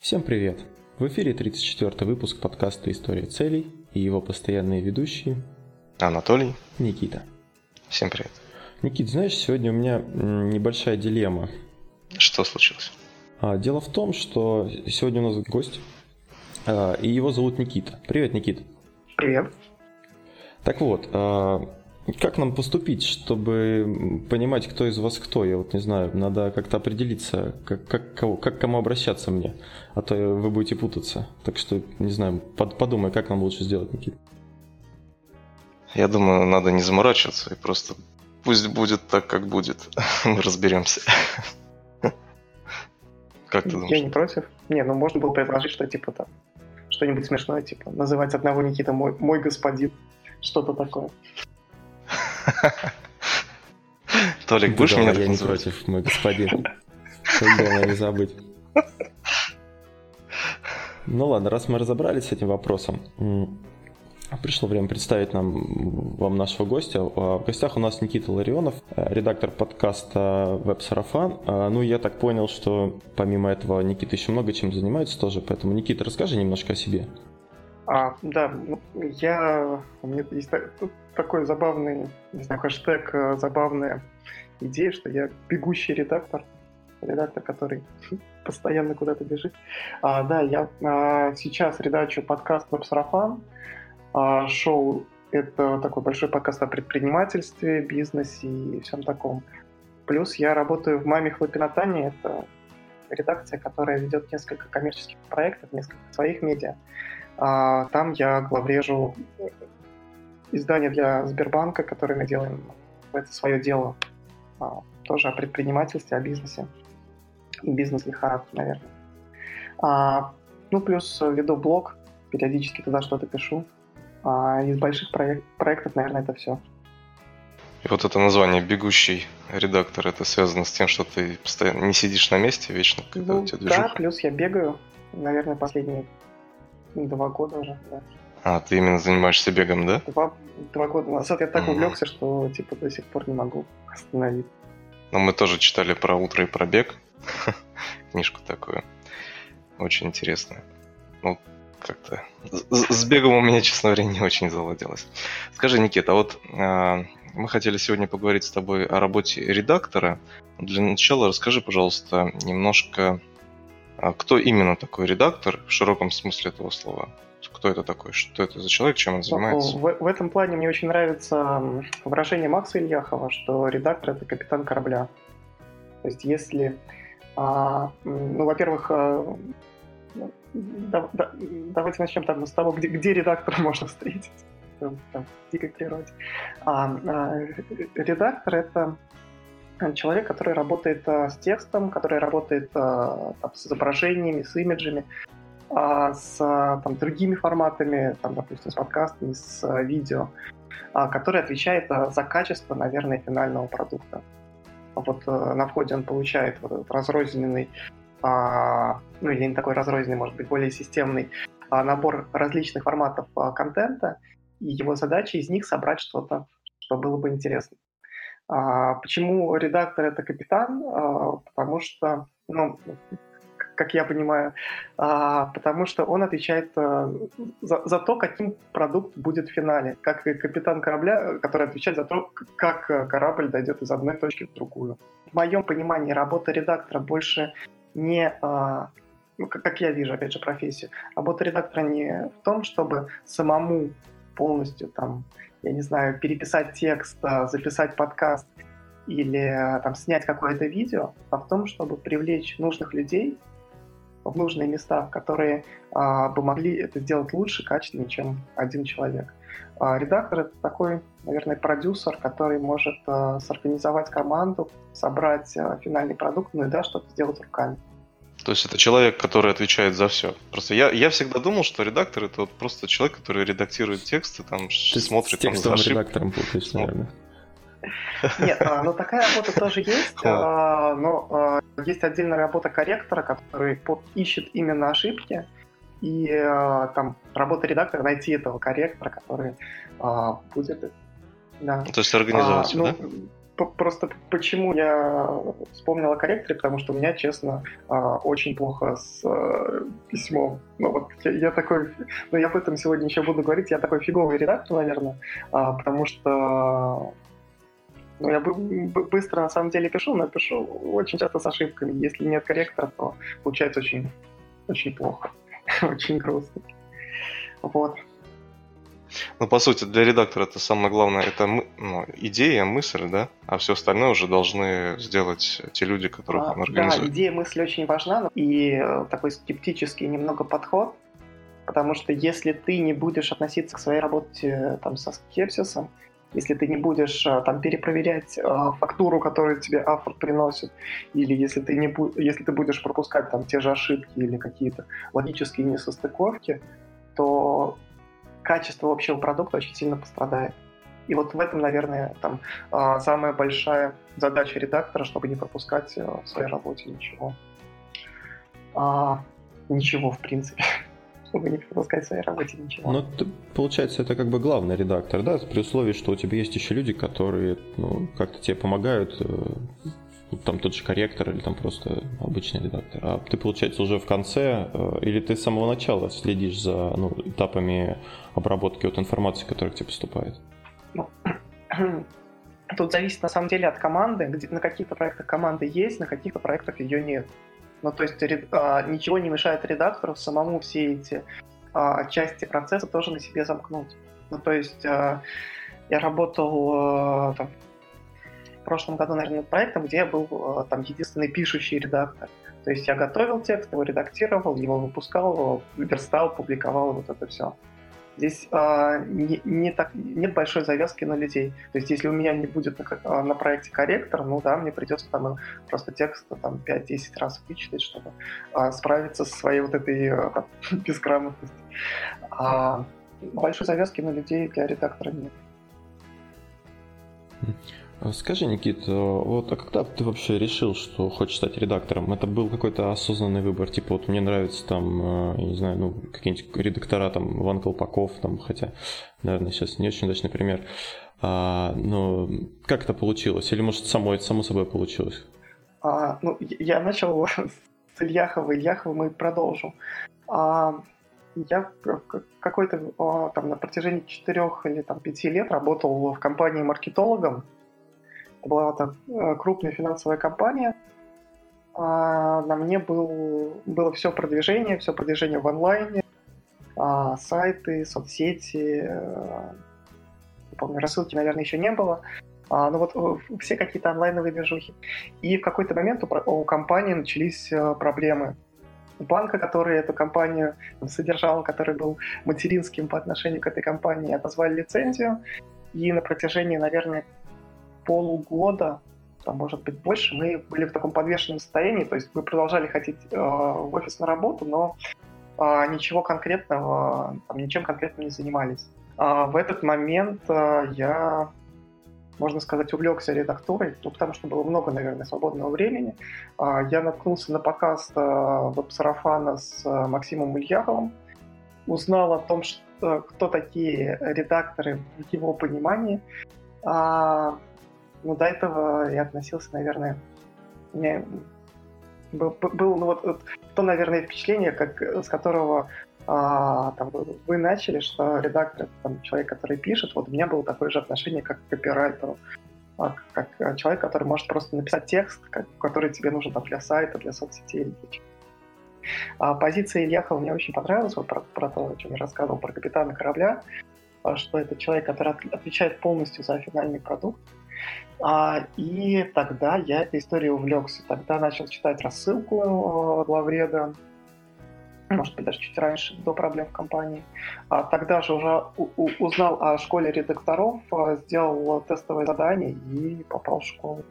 Всем привет! В эфире 34 выпуск подкаста «История целей» и его постоянные ведущие Анатолий. Никита. Всем привет. Никит, знаешь, сегодня у меня небольшая дилемма. Что случилось? А, дело в том, что сегодня у нас гость, а, и его зовут Никита. Привет, Никит. Привет. Так вот, а, как нам поступить, чтобы понимать, кто из вас кто? Я вот не знаю, надо как-то определиться, как, как, кого, как кому обращаться мне, а то вы будете путаться. Так что, не знаю, под, подумай, как нам лучше сделать, Никит. Я думаю, надо не заморачиваться и просто пусть будет так, как будет. Мы разберемся. Как ты думаешь? Я не против. Не, ну можно было предложить, что типа там что-нибудь смешное, типа называть одного Никита мой, мой господин, что-то такое. Толик, будешь меня Я не против, мой господин. Главное не забыть. Ну ладно, раз мы разобрались с этим вопросом, Пришло время представить нам вам нашего гостя. В гостях у нас Никита Ларионов, редактор подкаста «Веб-сарафан». Ну, я так понял, что помимо этого Никита еще много чем занимается тоже, поэтому, Никита, расскажи немножко о себе. А, да, ну, я... У меня есть такой забавный, не знаю, хэштег, э, забавная идея, что я бегущий редактор, редактор, который постоянно куда-то бежит. А, да, я а, сейчас редачу подкаст «Веб-сарафан». А, шоу — это такой большой подкаст о предпринимательстве, бизнесе и всем таком. Плюс я работаю в «Маме Хлопинатане». Это редакция, которая ведет несколько коммерческих проектов, несколько своих медиа. А, там я главрежу издание для Сбербанка, которое мы делаем. Это свое дело. А, тоже о предпринимательстве, о бизнесе. Бизнес-лихорадке, наверное. А, ну, плюс веду блог, периодически туда что-то пишу. А, из больших проек- проектов, наверное, это все. И вот это название «бегущий редактор», это связано с тем, что ты постоянно не сидишь на месте вечно, когда ну, у тебя движуха? Да, плюс я бегаю, наверное, последние два года уже, да. А, ты именно занимаешься бегом, да? Два, два года назад я так mm-hmm. увлекся, что типа до сих пор не могу остановиться. Ну, мы тоже читали про утро и про бег. Книжку такую. Очень интересная. Ну, как-то с бегом у меня, честно говоря, не очень заладилось. Скажи, Никита, а вот э, мы хотели сегодня поговорить с тобой о работе редактора. Для начала расскажи, пожалуйста, немножко, а кто именно такой редактор в широком смысле этого слова кто это такой, что это за человек, чем он занимается. В, в этом плане мне очень нравится выражение Макса Ильяхова, что редактор это капитан корабля. То есть если, а, ну, во-первых, а, да, да, давайте начнем там с того, где, где редактора можно встретить там, в дикой природе. А, а, редактор это человек, который работает а, с текстом, который работает а, там, с изображениями, с имиджами, а, с там, другими форматами, там, допустим, с подкастами, с а, видео, а, который отвечает а, за качество, наверное, финального продукта. Вот на входе он получает вот этот разрозненный, ну или не такой разрозненный, может быть, более системный набор различных форматов контента, и его задача из них собрать что-то, что было бы интересно. Почему редактор это капитан? Потому что, ну, как я понимаю, а, потому что он отвечает а, за, за то, каким продукт будет в финале, как и капитан корабля, который отвечает за то, как корабль дойдет из одной точки в другую. В моем понимании работа редактора больше не, а, ну, как я вижу, опять же, профессию, работа редактора не в том, чтобы самому полностью там, я не знаю, переписать текст, записать подкаст или там снять какое-то видео, а в том, чтобы привлечь нужных людей в нужные места, которые а, бы могли это сделать лучше, качественнее, чем один человек. А, редактор — это такой, наверное, продюсер, который может а, сорганизовать команду, собрать а, финальный продукт, ну и да, что-то сделать руками. То есть это человек, который отвечает за все. Просто я, я всегда думал, что редактор это вот просто человек, который редактирует тексты, там Ты смотрит там за ошибки. редактором путаешь, наверное. Нет, а, ну такая работа тоже есть, а, но а, есть отдельная работа корректора, который ищет именно ошибки, и там работа редактора найти этого корректора, который будет... Да. То есть организовать, а, ну, да? просто почему я вспомнил о корректоре, потому что у меня, честно, очень плохо с э, письмом. Ну вот я, такой, ну я об этом сегодня еще буду говорить, я такой фиговый редактор, наверное, потому что ну, я быстро на самом деле пишу, но пишу очень часто с ошибками. Если нет корректора, то получается очень, очень плохо, очень грустно. Вот. Ну, по сути, для редактора это самое главное, это ну, идея, мысль, да? А все остальное уже должны сделать те люди, которых а, он организует. Да, идея, мысль очень важна, и э, такой скептический немного подход, потому что если ты не будешь относиться к своей работе э, там, со скепсисом, если ты не будешь э, там перепроверять фактуру, которую тебе автор приносит, или если ты, не если ты будешь пропускать там те же ошибки или какие-то логические несостыковки, то качество общего продукта очень сильно пострадает. И вот в этом, наверное, там а, самая большая задача редактора, чтобы не пропускать в своей работе ничего. А, ничего, в принципе. Чтобы не пропускать в своей работе ничего. Ну, получается, это как бы главный редактор, да, при условии, что у тебя есть еще люди, которые ну, как-то тебе помогают э, там тот же корректор или там просто обычный редактор. А ты, получается, уже в конце, э, или ты с самого начала следишь за ну, этапами обработки от информации, которая к тебе поступает? Ну, тут зависит на самом деле от команды. Где, на каких-то проектах команды есть, на каких-то проектах ее нет. Ну, то есть а, ничего не мешает редактору самому все эти а, части процесса тоже на себе замкнуть. Ну, то есть а, я работал там, прошлом году, наверное, над проектом, где я был там единственный пишущий редактор. То есть я готовил текст, его редактировал, его выпускал, его верстал, публиковал, вот это все. Здесь э, не, не так, нет большой завязки на людей. То есть если у меня не будет на, а, на проекте корректор, ну да, мне придется там просто текст там 5-10 раз вычитать, чтобы э, справиться со своей вот этой э, безграмотностью. А большой завязки на людей для редактора нет. А скажи, Никит, э, вот а когда ты вообще решил, что хочешь стать редактором? Это был какой-то осознанный выбор, типа вот мне нравится там, э, я не знаю, ну какие-нибудь редактора, там Иван Колпаков, там, хотя, наверное, сейчас не очень удачный пример. А, но как это получилось? Или может само это само собой получилось? А, ну, я начал с Ильяхова, Ильяхова мы продолжим. А, я какой-то а, там на протяжении четырех или там пяти лет работал в компании маркетологом, это была там э, крупная финансовая компания. А на мне был, было все продвижение, все продвижение в онлайне, а, сайты, соцсети, не помню, рассылки, наверное, еще не было. А, ну вот э, все какие-то онлайновые движухи. И в какой-то момент у, у компании начались проблемы. У банка, который эту компанию содержал, который был материнским по отношению к этой компании, отозвали лицензию. И на протяжении, наверное, полугода, а может быть больше, мы были в таком подвешенном состоянии, то есть мы продолжали ходить э, в офис на работу, но э, ничего конкретного, там, ничем конкретным не занимались. А в этот момент э, я, можно сказать, увлекся редактурой, ну, потому что было много, наверное, свободного времени. Э, я наткнулся на подкаст э, веб-сарафана с э, Максимом Ильяховым, узнал о том, что, кто такие редакторы в его понимании, а, ну, до этого я относился, наверное, мне был, был ну, вот, вот то, наверное, впечатление, как, с которого а, там, вы начали, что редактор там, человек, который пишет, вот у меня было такое же отношение, как к копирайтеру, а, как человек, который может просто написать текст, как, который тебе нужен там, для сайта, для соцсетей или а позиция Ильяхова мне очень понравилась, вот про, про то, о чем я рассказывал, про капитана корабля, а, что это человек, который отвечает полностью за финальный продукт, а, и тогда я этой историей увлекся. Тогда начал читать рассылку э, главреда, может быть, даже чуть раньше, до проблем в компании. А тогда же уже узнал о школе редакторов, э, сделал тестовое задание и попал в школу.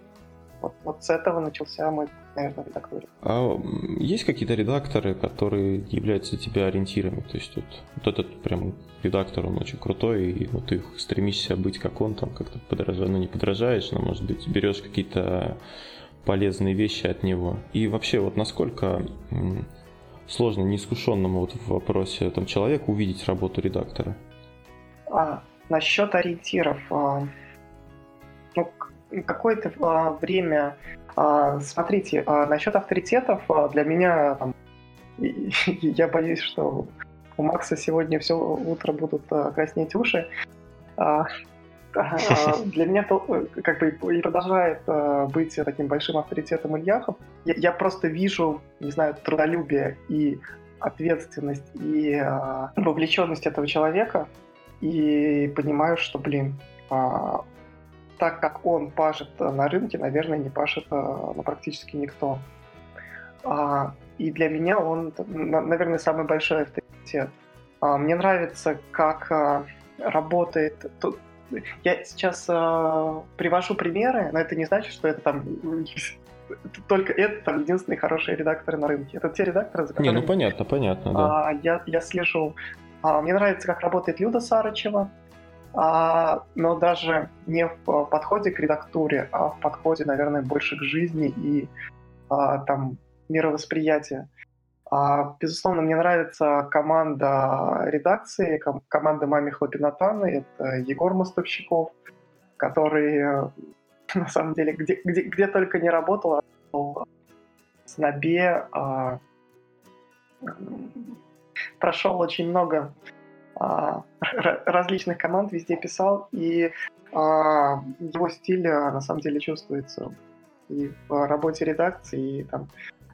Вот, вот с этого начался мой, наверное, редактор. А есть какие-то редакторы, которые являются для тебя ориентирами? То есть вот, вот этот прям редактор, он очень крутой, и вот ты стремишься быть как он, там как-то подражаешь, ну не подражаешь, но может быть берешь какие-то полезные вещи от него. И вообще вот насколько сложно неискушенному вот в вопросе там человеку увидеть работу редактора? А, насчет ориентиров. А, ну, какое-то а, время, а, смотрите, а, насчет авторитетов а, для меня там, я боюсь, что у Макса сегодня все утро будут а, краснеть уши. А, а, для меня как бы и продолжает а, быть таким большим авторитетом Ильяхов. Я, я просто вижу, не знаю, трудолюбие и ответственность и а, вовлеченность этого человека и понимаю, что, блин, а, так как он пашет на рынке, наверное, не пашет а, ну, практически никто. А, и для меня он, наверное, самый большой авторитет. А, мне нравится, как а, работает... Я сейчас привожу примеры, но это не значит, что это там только это там единственные хорошие редакторы на рынке. Это те редакторы, за которыми... Не, ну понятно, понятно, да. А, я, я слежу. Мне нравится, как работает Люда Сарычева, а, но даже не в подходе к редактуре, а в подходе, наверное, больше к жизни и а, там мировосприятия. А, безусловно, мне нравится команда редакции, ком- команда Мами Хлопинатаны, это Егор Мостовщиков, который на самом деле, где, где, где только не работал, работал в Снобе, а, прошел очень много а, различных команд, везде писал, и а, его стиль а, на самом деле чувствуется и в работе редакции, и там,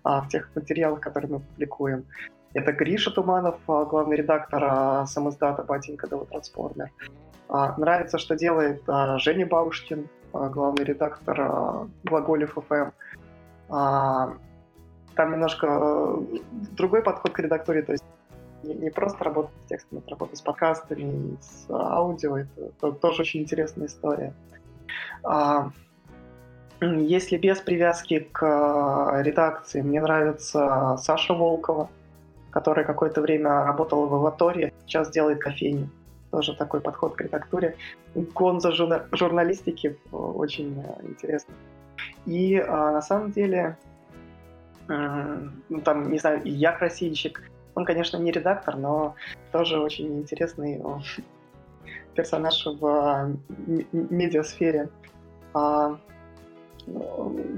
а, в тех материалах, которые мы публикуем. Это Гриша Туманов, а, главный редактор а, самоздата «Батенька Дова Трансформер». А, нравится, что делает а, Женя Бабушкин, а, главный редактор а, Глаголев ФМ. А, там немножко э, другой подход к редактуре, то есть не просто работать с текстом, это работа с подкастами, с аудио, это тоже очень интересная история. Если без привязки к редакции, мне нравится Саша Волкова, которая какое-то время работала в Аваторе, сейчас делает кофейню тоже такой подход к редактуре. Гонза журна- журналистики очень э, интересно. И а, на самом деле, э, ну там, не знаю, я красильщик. Он, конечно, не редактор, но тоже очень интересный персонаж в а, медиасфере. А,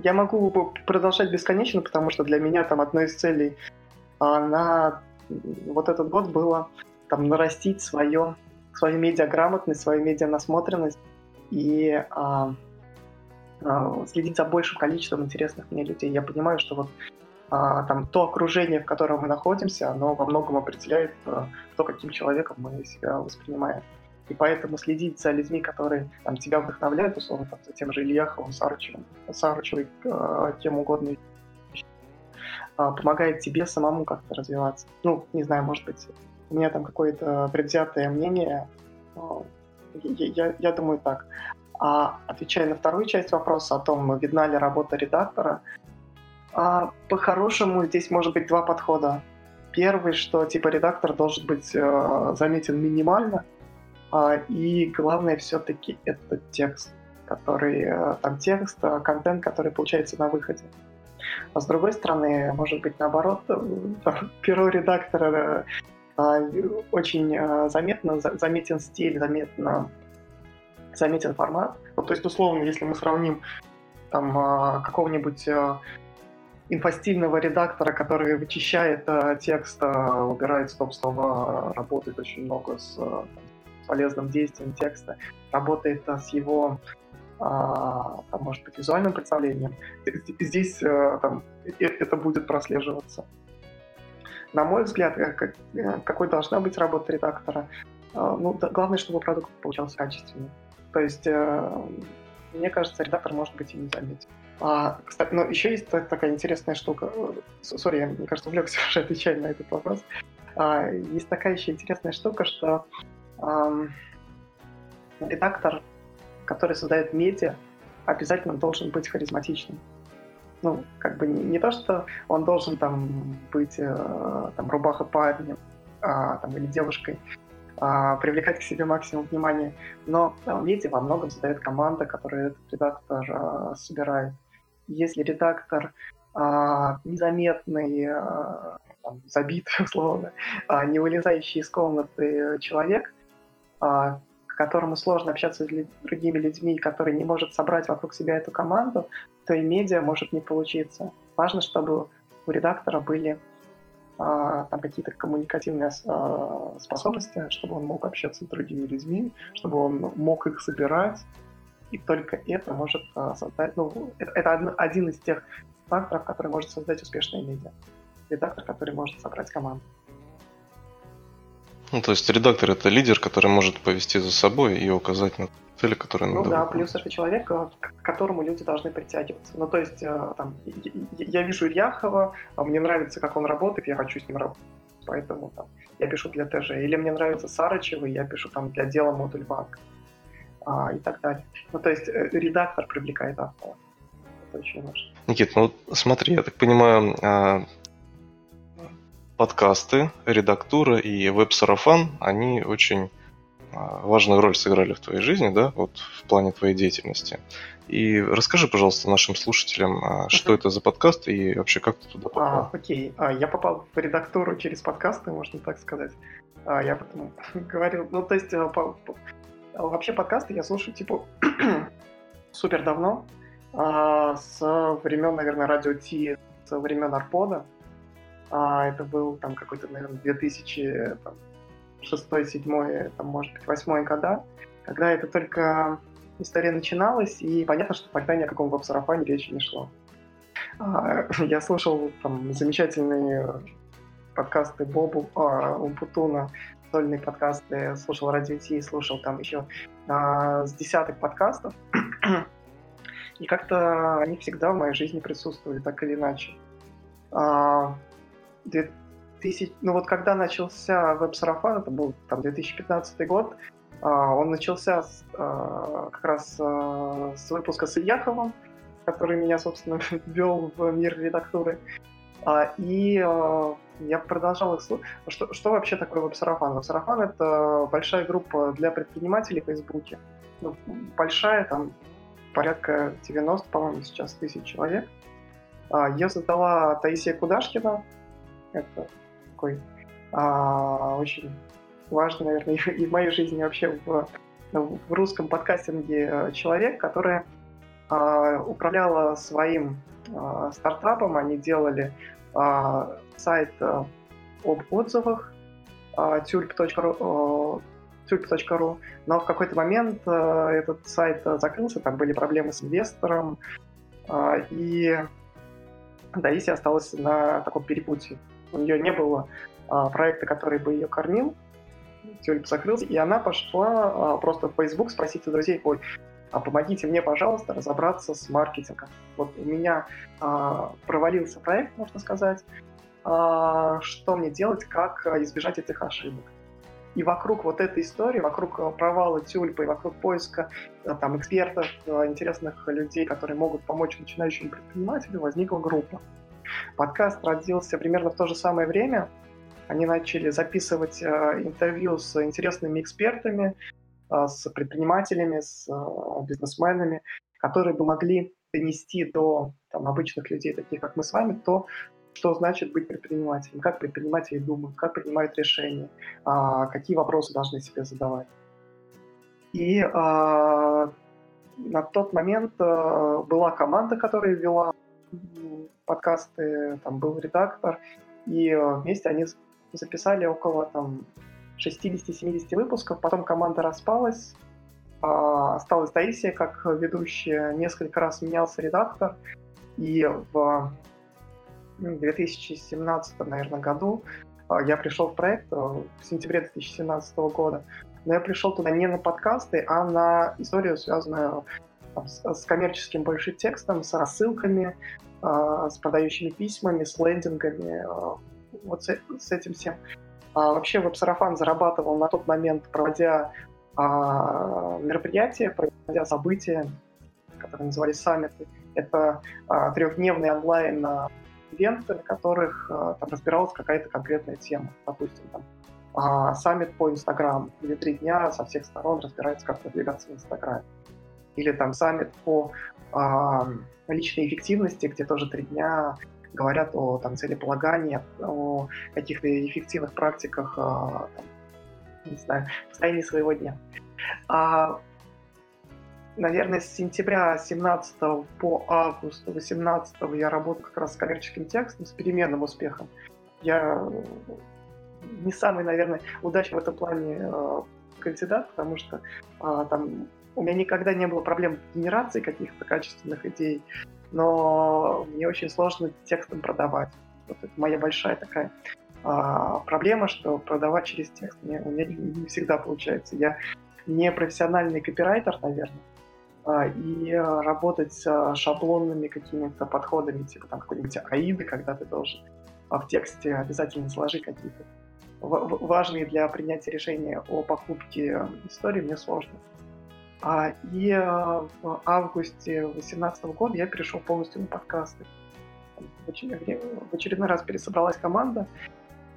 я могу продолжать бесконечно, потому что для меня там одной из целей а, на вот этот год было там нарастить свое свою медиаграмотность, свою медианасмотренность и а, следить за большим количеством интересных мне людей. Я понимаю, что вот там то окружение, в котором мы находимся, оно во многом определяет а, то, каким человеком мы себя воспринимаем. И поэтому следить за людьми, которые там, тебя вдохновляют, условно, там, за тем же Ильяховым, Сарычевым, Сарычевой, э, кем угодно, э, помогает тебе самому как-то развиваться. Ну, не знаю, может быть, у меня там какое-то предвзятое мнение. Я, я, я думаю так. А отвечая на вторую часть вопроса о том, видна ли работа редактора, а, по-хорошему здесь может быть два подхода. Первый, что типа редактор должен быть э, заметен минимально, э, и главное все-таки это текст, который э, там текст, э, контент, который получается на выходе. А с другой стороны, может быть наоборот, э, перо редактора а, очень а, заметно, заметен стиль, заметно, заметен формат. Ну, то есть, условно, если мы сравним там а, какого-нибудь инфостильного редактора, который вычищает текст, убирает стоп-слова, работает очень много с полезным действием текста, работает с его там, может быть, визуальным представлением, здесь там, это будет прослеживаться на мой взгляд, как, э, какой должна быть работа редактора, э, ну, главное, чтобы продукт получался качественный. То есть, э, мне кажется, редактор может быть и не заметен. А, кстати, но еще есть такая интересная штука. Сори, я, мне кажется, увлекся уже отвечать на этот вопрос. А, есть такая еще интересная штука, что эм, редактор, который создает медиа, обязательно должен быть харизматичным ну, как бы не, не то, что он должен там быть э, там рубаха парнем а, там, или девушкой, а, привлекать к себе максимум внимания, но э, видите, во многом создает команда, которую этот редактор а, собирает. Если редактор а, незаметный, а, там, забитый, условно, а, не вылезающий из комнаты человек, а, которому сложно общаться с другими людьми, который не может собрать вокруг себя эту команду, то и медиа может не получиться. Важно, чтобы у редактора были а, там какие-то коммуникативные а, способности, чтобы он мог общаться с другими людьми, чтобы он мог их собирать, и только это может а, создать, ну, это, это один из тех факторов, который может создать успешное медиа. Редактор, который может собрать команду. Ну, то есть редактор это лидер, который может повести за собой и указать на цели, которые надо Ну да, выполнить. плюс это человек, э, к которому люди должны притягиваться. Ну, то есть, э, там, я вижу Ильяхова, а мне нравится, как он работает, я хочу с ним работать. Поэтому там, я пишу для ТЖ. Или мне нравится Сарычева, я пишу там для дела модуль банк. А, и так далее. Ну, то есть, э, редактор привлекает автора. Это очень важно. Никит, ну смотри, я так понимаю, а, подкасты, редактура и веб-сарафан, они очень а, важную роль сыграли в твоей жизни, да, вот в плане твоей деятельности. И расскажи, пожалуйста, нашим слушателям, uh-huh. что это за подкаст и вообще как ты туда попал? А, окей, а, я попал в редактуру через подкасты, можно так сказать. А, я потом говорил, ну то есть по, по, вообще подкасты я слушаю типа супер давно, а, с времен, наверное, радио Ти, с времен Арпода. А, это был там какой-то, наверное, 2006, 2007, там, может быть, 2008 года, когда это только история начиналась, и понятно, что тогда ни о каком веб-сарафане речи не шло. А, я слушал там замечательные подкасты Бобу, а, Умпутуна, сольные подкасты, слушал Радио Ти, слушал там еще а, с десяток подкастов. И как-то они всегда в моей жизни присутствовали, так или иначе. А, 2000, ну вот когда начался веб-сарафан, это был там 2015 год, а, он начался с, а, как раз а, с выпуска с Ильяховым, который меня, собственно, ввел в мир редактуры. И я продолжал их слушать. Что, что вообще такое веб-сарафан? Веб-сарафан — это большая группа для предпринимателей в Фейсбуке. Ну, большая, там порядка 90, по-моему, сейчас тысяч человек. Ее создала Таисия Кудашкина, это такой а, очень важный, наверное, и в моей жизни вообще в, в русском подкастинге э, человек, который а, управляла своим а, стартапом. Они делали а, сайт а, об отзывах а, tulp.ru, tulp.ru, но в какой-то момент а, этот сайт закрылся, там были проблемы с инвестором, а, и Даиси осталась на таком перепутье. У нее не было а, проекта, который бы ее кормил, тюльп закрылся, и она пошла а, просто в Facebook спросить у друзей, ой, а помогите мне, пожалуйста, разобраться с маркетингом. Вот у меня а, провалился проект, можно сказать, а, что мне делать, как избежать этих ошибок. И вокруг вот этой истории, вокруг провала тюльпы, и вокруг поиска там, экспертов, интересных людей, которые могут помочь начинающим предпринимателю, возникла группа. Подкаст родился примерно в то же самое время. Они начали записывать э, интервью с интересными экспертами, э, с предпринимателями, с э, бизнесменами, которые бы могли донести до там, обычных людей, таких как мы с вами, то, что значит быть предпринимателем, как предприниматели думают, как принимают решения, а, какие вопросы должны себе задавать. И а, на тот момент была команда, которая вела подкасты, там был редактор, и вместе они записали около там 60-70 выпусков, потом команда распалась, а, осталась Таисия как ведущая, несколько раз менялся редактор, и в 2017, наверное, году а, я пришел в проект э, в сентябре 2017 года, но я пришел туда не на подкасты, а на историю, связанную с коммерческим больше текстом, с рассылками, а, с продающими письмами, с лендингами, а, вот с этим всем. А вообще веб-сарафан зарабатывал на тот момент, проводя а, мероприятия, проводя события, которые назывались саммиты. Это а, трехдневный онлайн ивенты, на которых а, там разбиралась какая-то конкретная тема. Допустим, там, а, саммит по Инстаграм, где три дня со всех сторон разбирается, как продвигаться в Инстаграме. Или там саммит по а, личной эффективности, где тоже три дня говорят о там, целеполагании, о каких-то эффективных практиках а, там, не знаю, состоянии своего дня. А, наверное, с сентября 17 по август 18 я работаю как раз с коммерческим текстом, с переменным успехом. Я не самый, наверное, удачный в этом плане э, кандидат, потому что э, там у меня никогда не было проблем генерации каких-то качественных идей, но мне очень сложно текстом продавать. Вот это моя большая такая а, проблема, что продавать через текст мне, у меня не всегда получается. Я не профессиональный копирайтер, наверное, а, и работать с шаблонными какими-то подходами, типа там какой-нибудь аиды, когда ты должен в тексте обязательно сложить какие-то важные для принятия решения о покупке истории, мне сложно. А, и в августе 2018 года я перешел полностью на подкасты. В очередной раз пересобралась команда,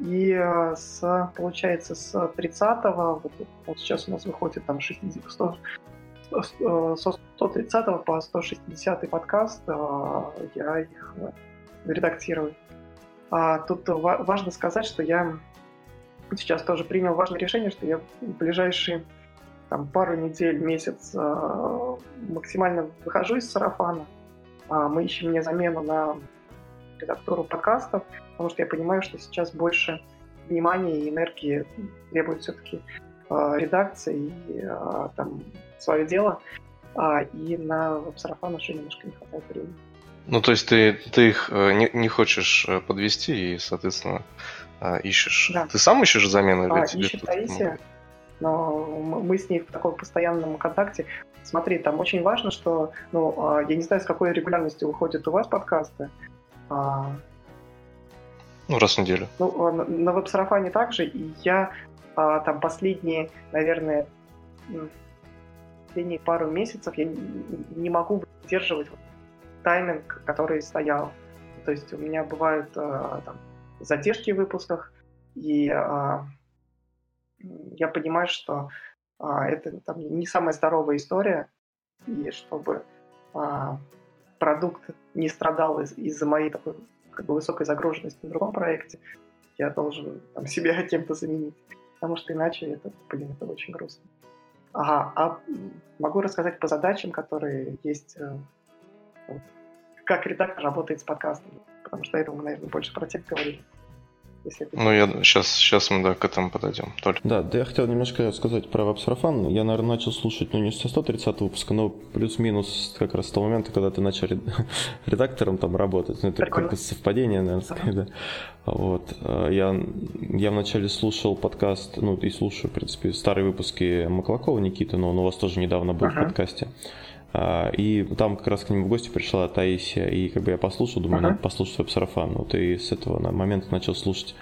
и э, с, получается, с 30-го, вот, вот сейчас у нас выходит там 60, 100, со 130 по 160 подкаст, я их э, редактирую. А тут важно сказать, что я сейчас тоже принял важное решение, что я в ближайшие там, пару недель, месяц максимально выхожу из сарафана. А мы ищем мне замену на редактуру подкастов, потому что я понимаю, что сейчас больше внимания и энергии требует все-таки э, редакция и э, там свое дело, а, и на веб-сарафан уже немножко не хватает времени. Ну, то есть ты, ты их э, не, не хочешь э, подвести и, соответственно, э, ищешь. Да. Ты сам ищешь замену? А, ищет Таисия, но мы с ней в таком постоянном контакте. Смотри, там очень важно, что, ну, я не знаю, с какой регулярностью выходят у вас подкасты, а, ну, раз в неделю. Ну, а, на, на веб-сарафане также, и я а, там последние, наверное, последние пару месяцев я не, могу выдерживать тайминг, который стоял. То есть у меня бывают а, там, задержки в выпусках, и а, я понимаю, что а, это там, не самая здоровая история, и чтобы а, продукт не страдал из- из-за моей такой как бы, высокой загруженности в другом проекте, я должен там, себя кем-то заменить. Потому что иначе это, блин, это очень грустно. Ага, а могу рассказать по задачам, которые есть, э, как редактор работает с подкастом, потому что это мы, наверное, больше про текст говорили если это... Ну, я сейчас, сейчас мы да, к этому подойдем. Только. Да, да, я хотел немножко сказать про веб-сарафан. Я, наверное, начал слушать, ну, не со 130 выпуска, но плюс-минус как раз с того момента, когда ты начал редактором там работать. Ну, это как совпадение, наверное, сказать, да. Вот. Э, я, я вначале слушал подкаст, ну, и слушаю, в принципе, старые выпуски Маклакова Никиты, но он у вас тоже недавно был ага. в подкасте. А, и там как раз к нему в гости пришла Таисия, и как бы я послушал, думаю, ага. надо послушать веб-сарафан. Вот и с этого момента начал слушать.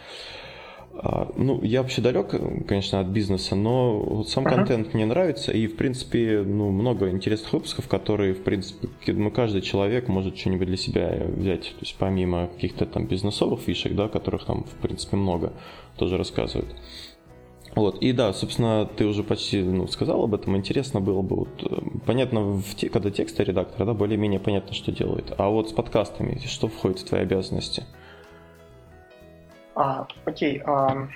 А, ну, я вообще далек, конечно, от бизнеса, но вот сам ага. контент мне нравится, и, в принципе, ну, много интересных выпусков, которые, в принципе, ну, каждый человек может что-нибудь для себя взять, то есть помимо каких-то там бизнесовых фишек, да, которых там, в принципе, много, тоже рассказывают. Вот, и да, собственно, ты уже почти ну, сказал об этом. Интересно было бы, вот, э, понятно, в те, когда тексты редактора, да, более-менее понятно, что делает. А вот с подкастами, что входит в твои обязанности? А, окей. А,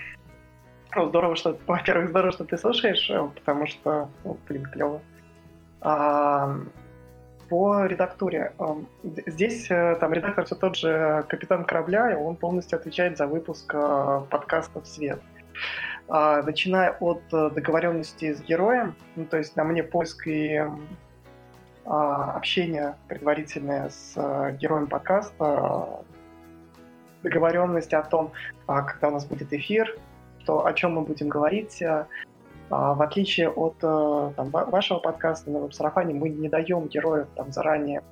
ну, здорово, что, во-первых, здорово, что ты слушаешь, э, потому что, ну, блин, клево. А, по редактуре. А, здесь э, там редактор все тот же капитан корабля, и он полностью отвечает за выпуск подкастов «Свет». А, начиная от э, договоренности с героем, ну, то есть на мне поиск и а, общение предварительное с э, героем подкаста, договоренность о том, а, когда у нас будет эфир, то, о чем мы будем говорить. В отличие от э, там, вашего подкаста на веб-сарафане, мы не даем герою там, заранее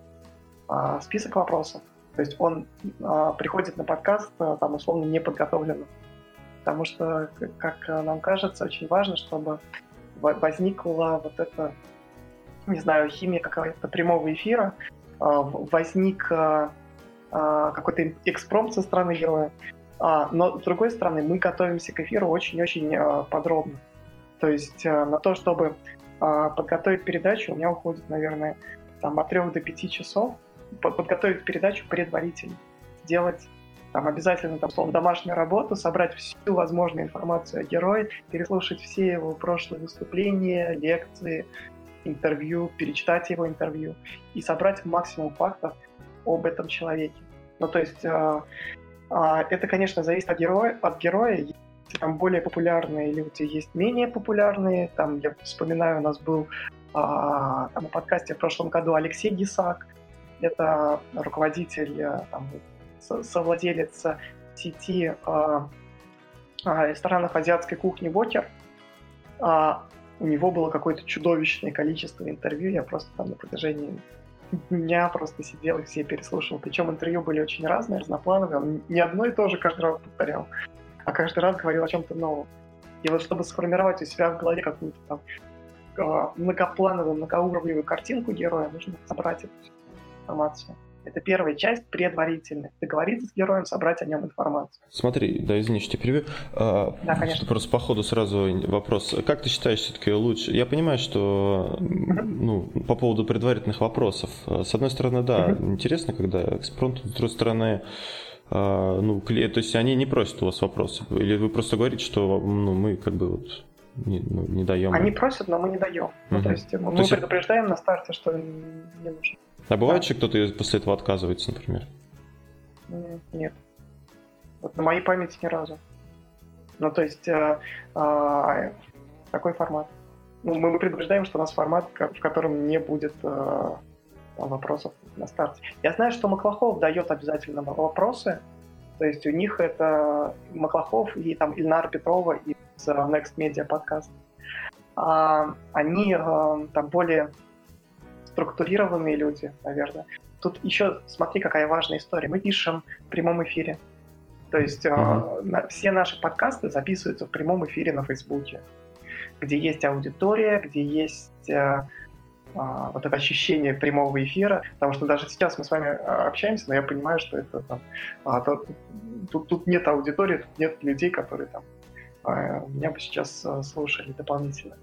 список вопросов. То есть он приходит на подкаст там, условно неподготовленным потому что, как нам кажется, очень важно, чтобы возникла вот эта, не знаю, химия какого-то прямого эфира, а, возник а, а, какой-то экспромт со стороны героя, но с другой стороны мы готовимся к эфиру очень-очень подробно. То есть на то, чтобы подготовить передачу, у меня уходит, наверное, там, от трех до пяти часов подготовить передачу предварительно, сделать там обязательно там, словом, домашнюю работу, собрать всю возможную информацию о герое, переслушать все его прошлые выступления, лекции, интервью, перечитать его интервью и собрать максимум фактов об этом человеке. Ну, то есть э, э, это, конечно, зависит от героя, от героя. Там более популярные люди есть менее популярные. Там, я вспоминаю, у нас был э, там, на подкасте в прошлом году Алексей Гисак. Это руководитель, э, там, совладелец сети э, э, ресторанов азиатской кухни Вокер. Э, у него было какое-то чудовищное количество интервью. Я просто там на протяжении дня просто сидел и все переслушивал. Причем интервью были очень разные, разноплановые. Он не одно и то же каждый раз повторял, а каждый раз говорил о чем-то новом. И вот чтобы сформировать у себя в голове какую-то там а, многоплановую, многоуровневую картинку героя, нужно собрать эту информацию. Это первая часть предварительная. Договориться с героем, собрать о нем информацию. Смотри, да, извини, что перебью. А, да, конечно. Просто по ходу сразу вопрос. Как ты считаешь все-таки лучше? Я понимаю, что ну, по поводу предварительных вопросов. С одной стороны, да, интересно, когда экспромт, с другой стороны, а, ну, то есть они не просят у вас вопросов? Или вы просто говорите, что ну, мы как бы вот не, ну, не даем? Они просят, но мы не даем. Угу. Ну, то есть мы, то есть... предупреждаем на старте, что не нужно. А бывает, что кто-то после этого отказывается, например? Нет. Вот на моей памяти ни разу. Ну, то есть э, э, такой формат. Ну, мы предупреждаем, что у нас формат, в котором не будет э, вопросов на старте. Я знаю, что Маклахов дает обязательно вопросы. То есть у них это Маклахов и там Ильнар Петрова из Next Media подкаст. А, они э, там более структурированные люди, наверное. Тут еще смотри, какая важная история. Мы пишем в прямом эфире. То есть uh-huh. э, все наши подкасты записываются в прямом эфире на Фейсбуке, где есть аудитория, где есть э, э, вот это ощущение прямого эфира, потому что даже сейчас мы с вами общаемся, но я понимаю, что это там, а, то, тут, тут нет аудитории, тут нет людей, которые там э, меня бы сейчас э, слушали дополнительно.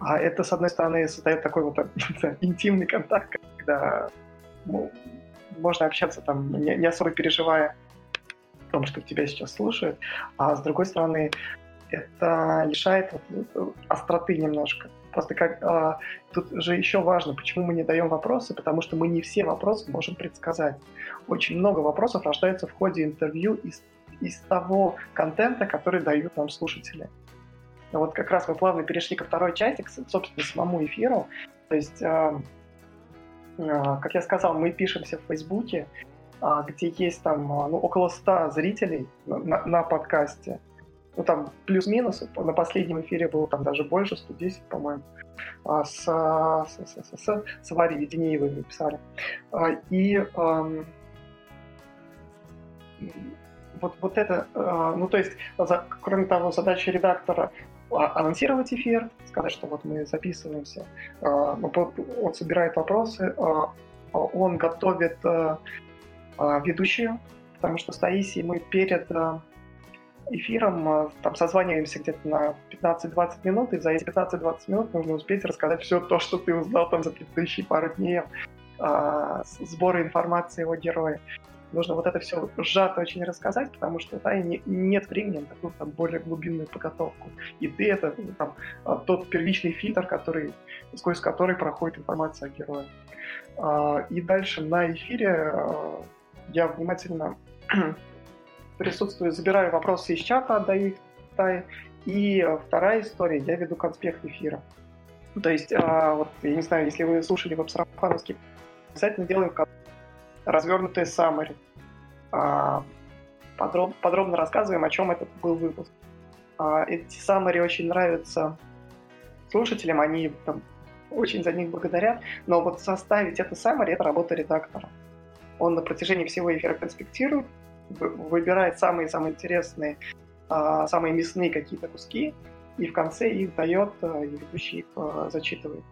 А это, с одной стороны, создает такой вот интимный контакт, когда ну, можно общаться там, не, не особо переживая о том, что тебя сейчас слушают, а с другой стороны, это лишает вот, остроты немножко. Просто как а, тут же еще важно, почему мы не даем вопросы, потому что мы не все вопросы можем предсказать. Очень много вопросов рождается в ходе интервью из, из того контента, который дают нам слушатели. Но вот как раз мы плавно перешли ко второй части, к, собственно, самому эфиру. То есть, э, э, как я сказал, мы пишемся в Фейсбуке, э, где есть там ну, около 100 зрителей на, на подкасте. Ну, там плюс-минус, на последнем эфире было там даже больше, 110, по-моему. А с, с, с, с, с Варей Веденеевой мы писали. А, и эм, вот, вот это, э, ну то есть, за, кроме того, задача редактора а, анонсировать эфир, сказать, что вот мы записываемся, а, ну, он собирает вопросы, а, он готовит ведущую, потому что с Таисией мы перед эфиром там созваниваемся где-то на 15-20 минут, и за эти 15-20 минут нужно успеть рассказать все то, что ты узнал там за предыдущие пару дней, сборы информации о герое нужно вот это все сжато очень рассказать, потому что да, не, нет времени на такую там, более глубинную подготовку. И ты это ну, там, а, тот первичный фильтр, который, сквозь который проходит информация о герое. А, и дальше на эфире а, я внимательно присутствую, забираю вопросы из чата, отдаю их Тае. И вторая история, я веду конспект эфира. То есть, вот, я не знаю, если вы слушали веб-сарафановский, обязательно делаем развернутые summary. А, подроб, подробно рассказываем, о чем это был выпуск. А, эти summary очень нравятся слушателям, они там, очень за них благодарят, но вот составить это summary – это работа редактора. Он на протяжении всего эфира конспектирует, выбирает самые-самые интересные, а, самые мясные какие-то куски, и в конце их дает, и ведущий их зачитывает.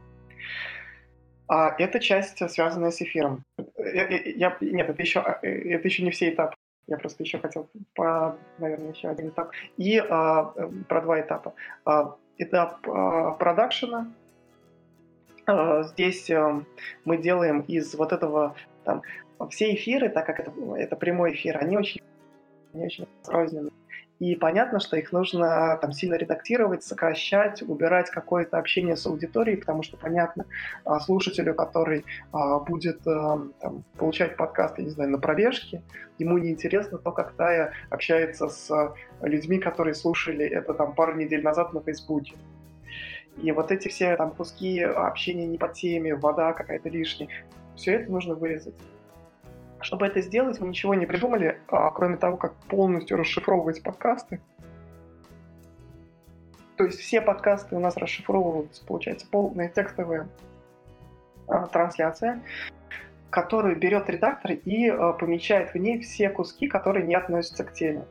А эта часть, связанная с эфиром. Я, я, нет, это еще, это еще не все этапы. Я просто еще хотел про, наверное, еще один этап. И а, про два этапа. А, этап а, продакшена. А, здесь а, мы делаем из вот этого там, все эфиры, так как это, это прямой эфир, они очень они очень разрозненные. И понятно, что их нужно там сильно редактировать, сокращать, убирать какое-то общение с аудиторией, потому что, понятно, а, слушателю, который а, будет а, там, получать подкаст, я не знаю, на пробежке, ему неинтересно то, как Тая общается с людьми, которые слушали это там пару недель назад на Фейсбуке. И вот эти все там куски общения не по теме, вода какая-то лишняя, все это нужно вырезать. Чтобы это сделать, мы ничего не придумали, а, кроме того, как полностью расшифровывать подкасты. То есть все подкасты у нас расшифровываются, получается, полная текстовая а, трансляция, которую берет редактор и а, помечает в ней все куски, которые не относятся к теме.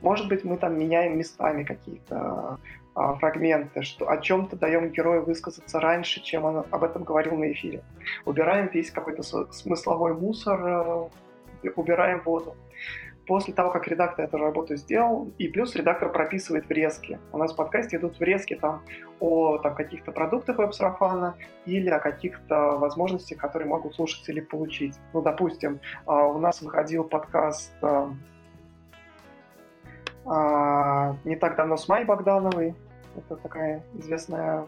Может быть, мы там меняем местами какие-то фрагменты, что о чем-то даем герою высказаться раньше, чем он об этом говорил на эфире. Убираем весь какой-то смысловой мусор, э, убираем воду. После того, как редактор эту работу сделал, и плюс редактор прописывает врезки. У нас в подкасте идут врезки там, о там, каких-то продуктах веб-сарафана или о каких-то возможностях, которые могут слушатели получить. Ну, допустим, а, у нас выходил подкаст э, а, не так давно с Май Богдановой, это такая известная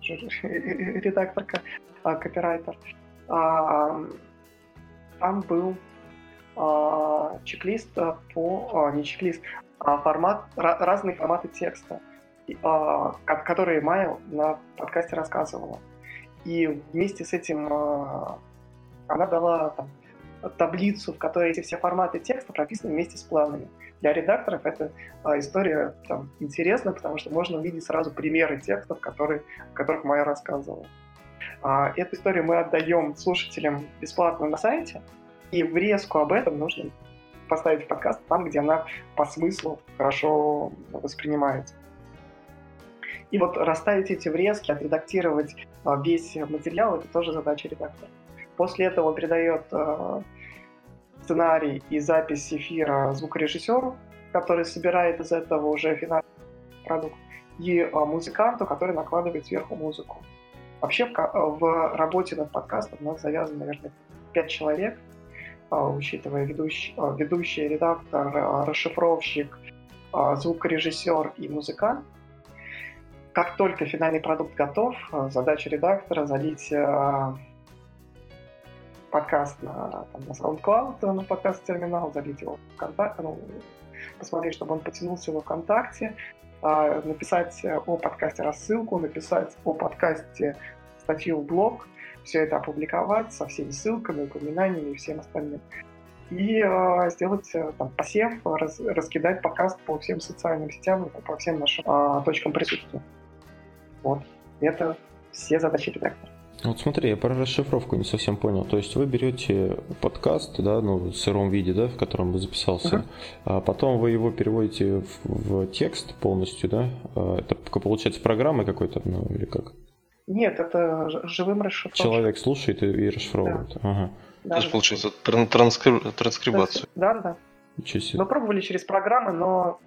редакторка, а, копирайтер. А, там был а, чек-лист по, не чек-лист, а формат, разные форматы текста, которые Майя на подкасте рассказывала. И вместе с этим она дала там, таблицу, в которой эти все форматы текста прописаны вместе с планами. Для редакторов эта а, история там, интересна, потому что можно увидеть сразу примеры текстов, которые, о которых Майя рассказывала. А, эту историю мы отдаем слушателям бесплатно на сайте, и врезку об этом нужно поставить в подкаст там, где она по смыслу хорошо воспринимается. И вот расставить эти врезки, отредактировать а, весь материал, это тоже задача редактора. После этого он передает э, сценарий и запись эфира звукорежиссеру, который собирает из этого уже финальный продукт, и э, музыканту, который накладывает сверху музыку. Вообще в, в работе над подкастом у нас завязано, наверное, пять человек, э, учитывая ведущий, э, ведущий редактор, э, расшифровщик, э, звукорежиссер и музыкант. Как только финальный продукт готов, э, задача редактора залить подкаст на, там, на SoundCloud, на подкаст-терминал, залить его в ВКонтакте, ну, посмотреть, чтобы он потянулся во ВКонтакте, э, написать о подкасте рассылку, написать о подкасте статью в блог, все это опубликовать со всеми ссылками, упоминаниями и всем остальным. И э, сделать э, там, посев, раз, раскидать подкаст по всем социальным сетям, по всем нашим э, точкам присутствия. Вот. Это все задачи редактора. Вот смотри, я про расшифровку не совсем понял. То есть вы берете подкаст, да, ну, в сыром виде, да, в котором вы записался, uh-huh. а потом вы его переводите в, в текст полностью, да? А, это получается программа какой-то, ну, или как? Нет, это живым расшифровкой. Человек слушает и, и расшифровывает. Да. Ага. Да, То есть, получается, транскриб... транскрибацию. Да, да. Мы пробовали через программы, но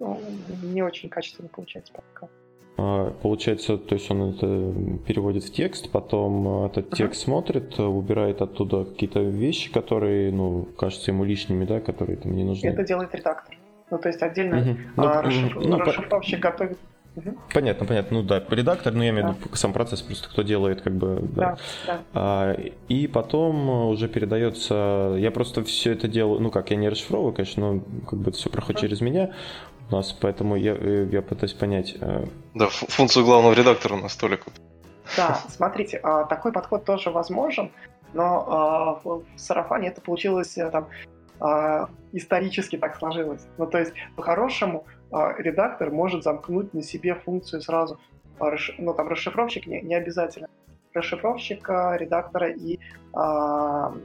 ну, не очень качественно получается пока. А, получается, то есть он это переводит в текст, потом этот текст uh-huh. смотрит, убирает оттуда какие-то вещи, которые, ну, кажутся ему лишними, да, которые там не нужны. Это делает редактор. Ну, то есть отдельно uh-huh. ну, расшиф... ну, расшифровщик по... готовит Угу. Понятно, понятно. Ну да, редактор, но я имею в виду сам процесс, просто кто делает, как бы. Да. да, да. А, и потом уже передается. Я просто все это делаю, ну как, я не расшифровываю, конечно, но как бы это все проходит через меня у нас, поэтому я, э, я пытаюсь понять. Э, да, функцию главного редактора на столик. Да, смотрите, а, такой подход тоже возможен, но а, в сарафане это получилось э, там а, исторически так сложилось. Ну, то есть, по-хорошему, редактор может замкнуть на себе функцию сразу. Ну, там расшифровщик не, не обязательно. Расшифровщика, редактора и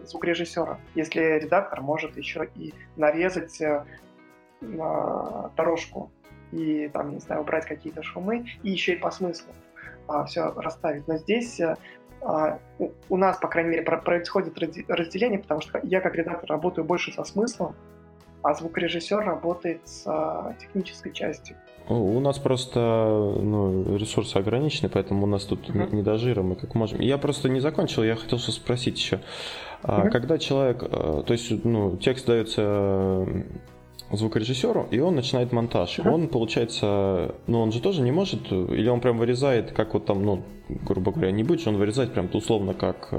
звукорежиссера. Если редактор может еще и нарезать на дорожку и там, не знаю, убрать какие-то шумы, и еще и по смыслу а, все расставить. Но здесь а, у, у нас, по крайней мере, происходит разделение, потому что я как редактор работаю больше со смыслом, а звукорежиссер работает с а, технической частью. У нас просто ну, ресурсы ограничены, поэтому у нас тут uh-huh. не до жира, мы как можем. Я просто не закончил, я хотел что спросить еще. Uh-huh. Когда человек, э, то есть, ну, текст дается звукорежиссеру, и он начинает монтаж. Uh-huh. Он, получается, ну он же тоже не может, или он прям вырезает, как вот там, ну, грубо говоря, не будет же он вырезать прям условно, как,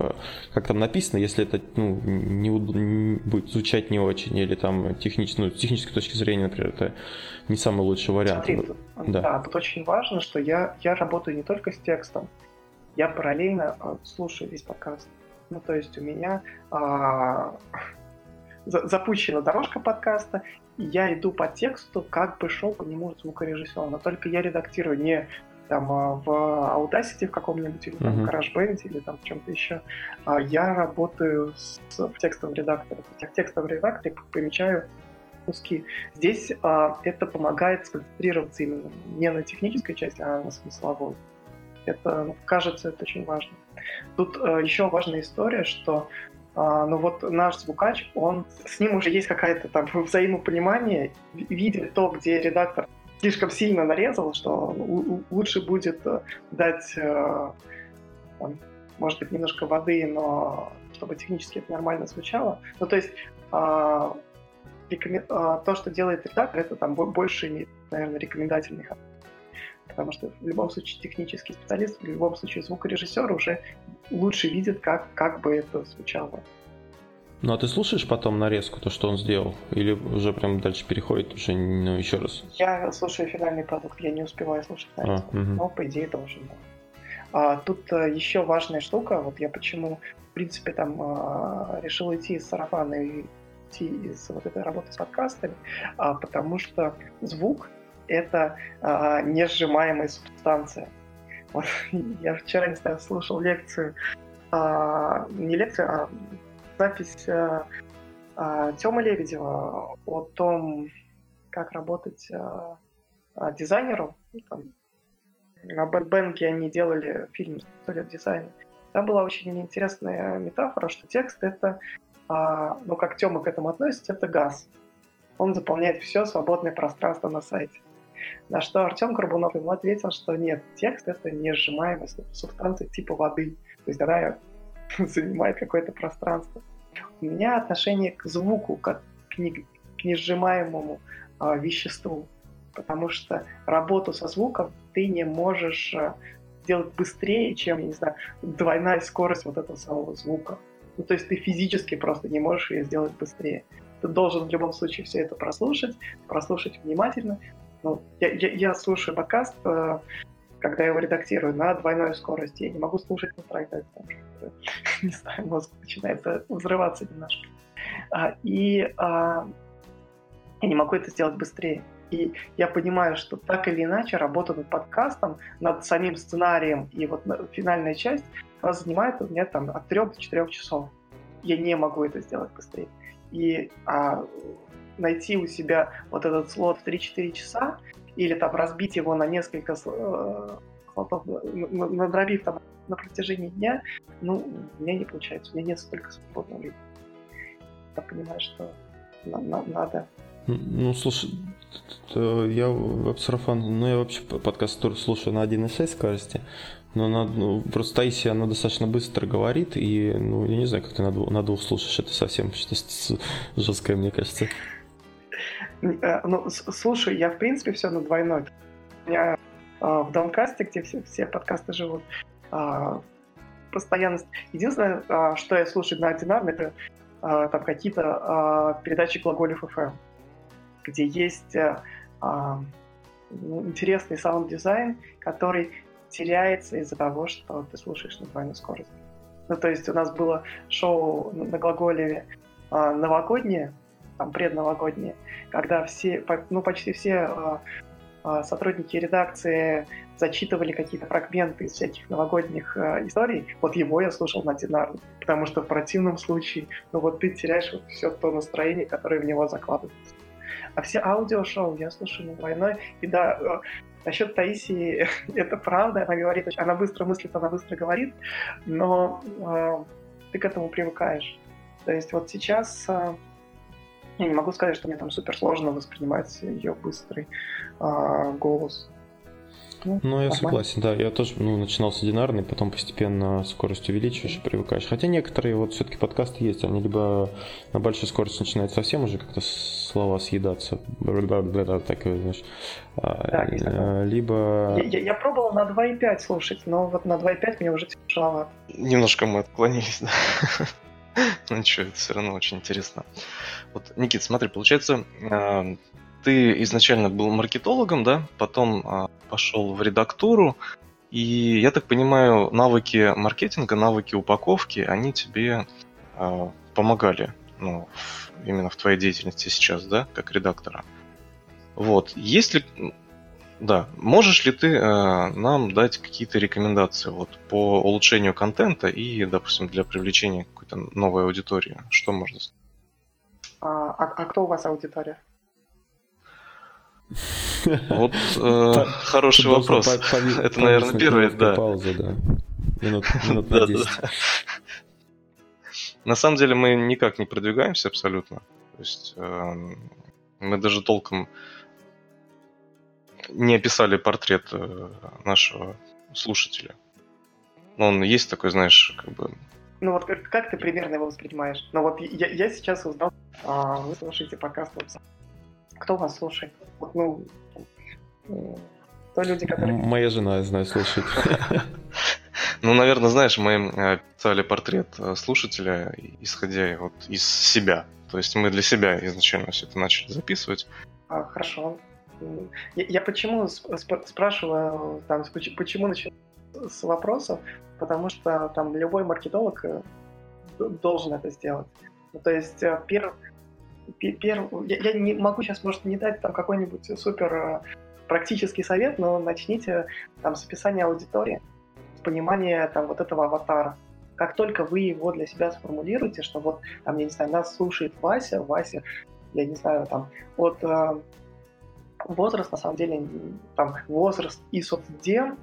как там написано, если это ну, не, не будет звучать не очень, или там технич, ну, с технической точки зрения, например, это не самый лучший вариант. Смотри, тут, да. да, тут очень важно, что я, я работаю не только с текстом, я параллельно э, слушаю весь подкаст. Ну, то есть у меня а, запущена дорожка подкаста, и я иду по тексту, как бы шел по нему звукорежиссер. Но только я редактирую не там а, в Audacity в каком-нибудь, или там uh-huh. GarageBand, или там в чем-то еще. А я работаю с, в текстовом редакторе. Я в текстовом редакторе помечаю куски. Здесь а, это помогает сконцентрироваться именно не на технической части, а на смысловой. Это, ну, кажется, это очень важно. Тут а, еще важная история, что а, ну вот наш звукач, он с ним уже есть какая-то там взаимопонимание, видит то, где редактор слишком сильно нарезал, что лучше будет э, дать, э, может быть, немножко воды, но чтобы технически это нормально звучало. Ну, то есть а, а, то, что делает редактор, это там больше, наверное, рекомендательный потому что в любом случае технический специалист, в любом случае звукорежиссер уже лучше видит, как, как бы это звучало. Ну а ты слушаешь потом нарезку, то, что он сделал? Или уже прям дальше переходит уже ну, еще раз? Я слушаю финальный продукт, я не успеваю слушать а, нарезку. А, угу. Но по идее должен был. А, тут а, еще важная штука, вот я почему, в принципе, там а, решил идти из сарафана и идти из вот этой работы с подкастами, а, потому что звук это а, несжимаемая субстанция. Вот, я вчера, не знаю, слушал лекцию, а, не лекцию, а запись а, а, Тёмы Лебедева о том, как работать а, а, дизайнеру. Там, на Бэнбэнге они делали фильм «История дизайна». Там была очень интересная метафора, что текст — это, а, ну, как Тёма к этому относится, это газ. Он заполняет все свободное пространство на сайте. На что Артем Горбунов ему ответил, что нет, текст это не сжимаемая субстанция типа воды. То есть она занимает какое-то пространство. У меня отношение к звуку, как к, не, к несжимаемому э, веществу. Потому что работу со звуком ты не можешь э, сделать быстрее, чем, я не знаю, двойная скорость вот этого самого звука. Ну, то есть ты физически просто не можешь ее сделать быстрее. Ты должен в любом случае все это прослушать, прослушать внимательно, ну, я, я, я слушаю подкаст, э, когда я его редактирую, на двойной скорости. Я не могу слушать на тройной, не знаю, мозг начинает взрываться немножко. А, и а, я не могу это сделать быстрее. И я понимаю, что так или иначе работа над подкастом, над самим сценарием и вот финальная часть, она занимает у меня там от 3 до 4 часов. Я не могу это сделать быстрее. И а, найти у себя вот этот слот в 3-4 часа или там разбить его на несколько э, слотов, надробив там на протяжении дня, ну, у меня не получается, у меня нет столько свободного времени. Я понимаю, что надо ну, слушай, я веб-сарафан, ну, я вообще подкаст слушаю на 1.6 скорости, но на, ну, просто Таисия, она достаточно быстро говорит, и, ну, я не знаю, как ты на, двух, на двух слушаешь, это совсем что-то жесткое, мне кажется. Э, ну, слушай, я в принципе все на двойной. У меня а, в Даункасте, где все, все подкасты живут, а, постоянность. Единственное, а, что я слушаю на одинарном, это там какие-то передачи Глагола FM, где есть ну, интересный саунд-дизайн, который теряется из-за того, что ты слушаешь на двойной скорости. Ну, то есть у нас было шоу на глаголе новогоднее, там предновогодние, когда все, ну почти все а, а, сотрудники редакции зачитывали какие-то фрагменты из всяких новогодних э, историй, вот его я слушал на динарном, потому что в противном случае, ну вот ты теряешь вот все то настроение, которое в него закладывается. А все аудиошоу я слушаю на двойной, и да, э, насчет Таисии это правда, она говорит, она быстро мыслит, она быстро говорит, но э, ты к этому привыкаешь. То есть вот сейчас э, я не могу сказать, что мне там супер сложно воспринимать ее быстрый а, голос. Ну, ну я нормально. согласен, да. Я тоже ну, начинал с одинарной, потом постепенно скорость увеличиваешь и привыкаешь. Хотя некоторые вот все-таки подкасты есть, они либо на большой скорости начинают совсем уже как-то слова съедаться, так, знаешь, Да, есть такое. а, либо... Я, я- я пробовал на 2.5 слушать, но вот на 2.5 мне уже тяжеловато. Немножко мы отклонились, да. Ну ничего, это все равно очень интересно. Вот, Никит, смотри, получается, э, ты изначально был маркетологом, да, потом а, пошел в редактуру, и я так понимаю, навыки маркетинга, навыки упаковки, они тебе а, помогали, ну, именно в твоей деятельности сейчас, да, как редактора. Вот, есть ли, да, можешь ли ты э, нам дать какие-то рекомендации вот по улучшению контента и, допустим, для привлечения какой-то новой аудитории? Что можно сказать? А, а- а кто у вас аудитория? Вот э, хороший Тут вопрос. по- пови- Это, наверное, неловкая да. пауза, да. Минут, минут на да. 10. На самом деле мы никак не продвигаемся абсолютно. То есть э, мы даже толком не описали портрет э, нашего слушателя. Но он есть такой, знаешь, как бы Ну вот как, как ты примерно его воспринимаешь? Ну вот я, я сейчас узнал, а, вы слушаете подкаст Вебса. Кто вас слушает? Вот, ну, то люди, которые... Моя жена, я знаю, слушает. Ну, наверное, знаешь, мы э, писали портрет э, слушателя, исходя вот из себя. То есть мы для себя изначально все это начали записывать. А, хорошо. Я, я почему сп- сп- спрашиваю, там, почему начал с вопросов? Потому что там любой маркетолог э, должен это сделать. Ну, то есть э, перв, пе- перв- я, я не могу сейчас, может, не дать там какой-нибудь супер э, практический совет, но начните там с описания аудитории, с понимания там вот этого аватара. Как только вы его для себя сформулируете, что вот там, я не знаю, нас слушает Вася, Вася, я не знаю, там, от э, возраст, на самом деле, там, возраст и соцдем,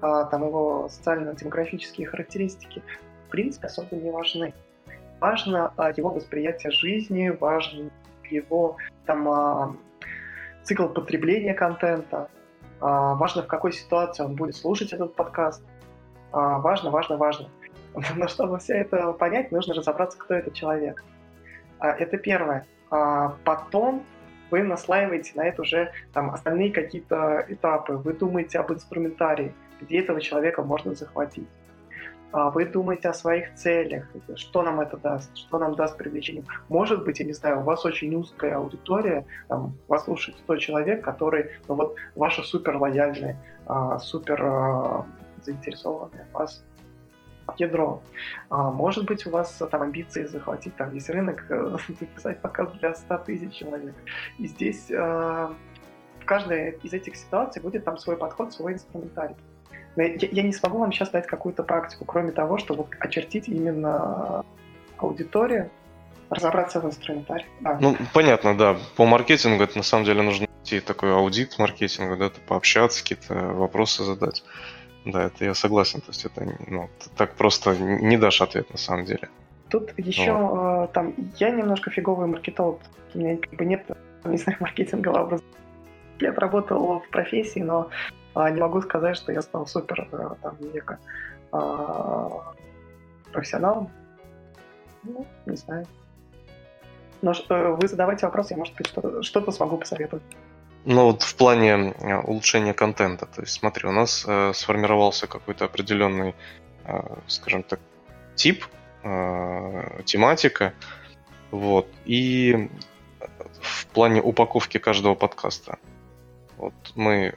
а, там его социально-демографические характеристики, в принципе, особо не важны. Важно а, его восприятие жизни, важен его там а, цикл потребления контента, а, важно, в какой ситуации он будет слушать этот подкаст. А, важно, важно, важно. Но чтобы все это понять, нужно разобраться, кто этот человек. А, Это первое. А Потом вы наслаиваете на это уже там остальные какие-то этапы. Вы думаете об инструментарии, где этого человека можно захватить. А Вы думаете о своих целях, что нам это даст, что нам даст привлечение. Может быть, я не знаю, у вас очень узкая аудитория, там, вас слушает 100 человек, которые, ну вот, ваши супер лояльные, а, супер а, заинтересованные вас ядро. А, может быть, у вас там амбиции захватить там весь рынок, э, записать показ для 100 тысяч человек. И здесь э, в каждой из этих ситуаций будет там свой подход, свой инструментарий. Я, я не смогу вам сейчас дать какую-то практику, кроме того, чтобы очертить именно аудиторию, разобраться в инструментарии. Да. Ну, понятно, да. По маркетингу это на самом деле нужно идти такой аудит маркетинга, да, пообщаться, какие-то вопросы задать. Да, это я согласен. То есть это ну, так просто не дашь ответ на самом деле. Тут еще э, там я немножко фиговый маркетолог. У меня как бы нет, не знаю, маркетингового образования. Я отработал в профессии, но э, не могу сказать, что я стал супер э, там мега э, профессионалом. Ну, не знаю. Но ш- э, вы задавайте вопрос, я, может быть, что-то, что-то смогу посоветовать. Ну вот в плане э, улучшения контента, то есть смотри, у нас э, сформировался какой-то определенный, э, скажем так, тип, э, тематика, вот, и в плане упаковки каждого подкаста, вот мы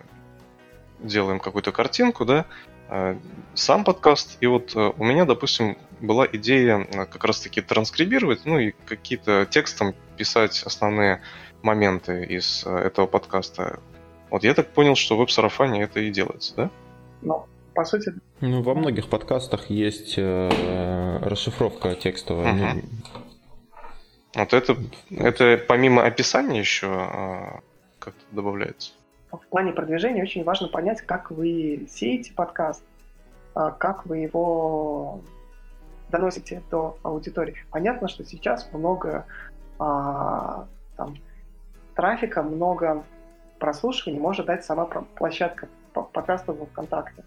делаем какую-то картинку, да, э, сам подкаст, и вот э, у меня, допустим, была идея э, как раз-таки транскрибировать, ну и какие-то текстом писать основные моменты из э, этого подкаста. Вот я так понял, что в веб-сарафане это и делается, да? Но, по сути, Ну, во многих подкастах есть э, расшифровка текстовая. Мгм. Ну, Вот это, это помимо описания еще а, как-то добавляется. в плане продвижения очень важно понять, как вы сеете подкаст, а, как вы его доносите до аудитории. Понятно, что сейчас много а, там, трафика, много прослушиваний может дать сама площадка подкастов ВКонтакте.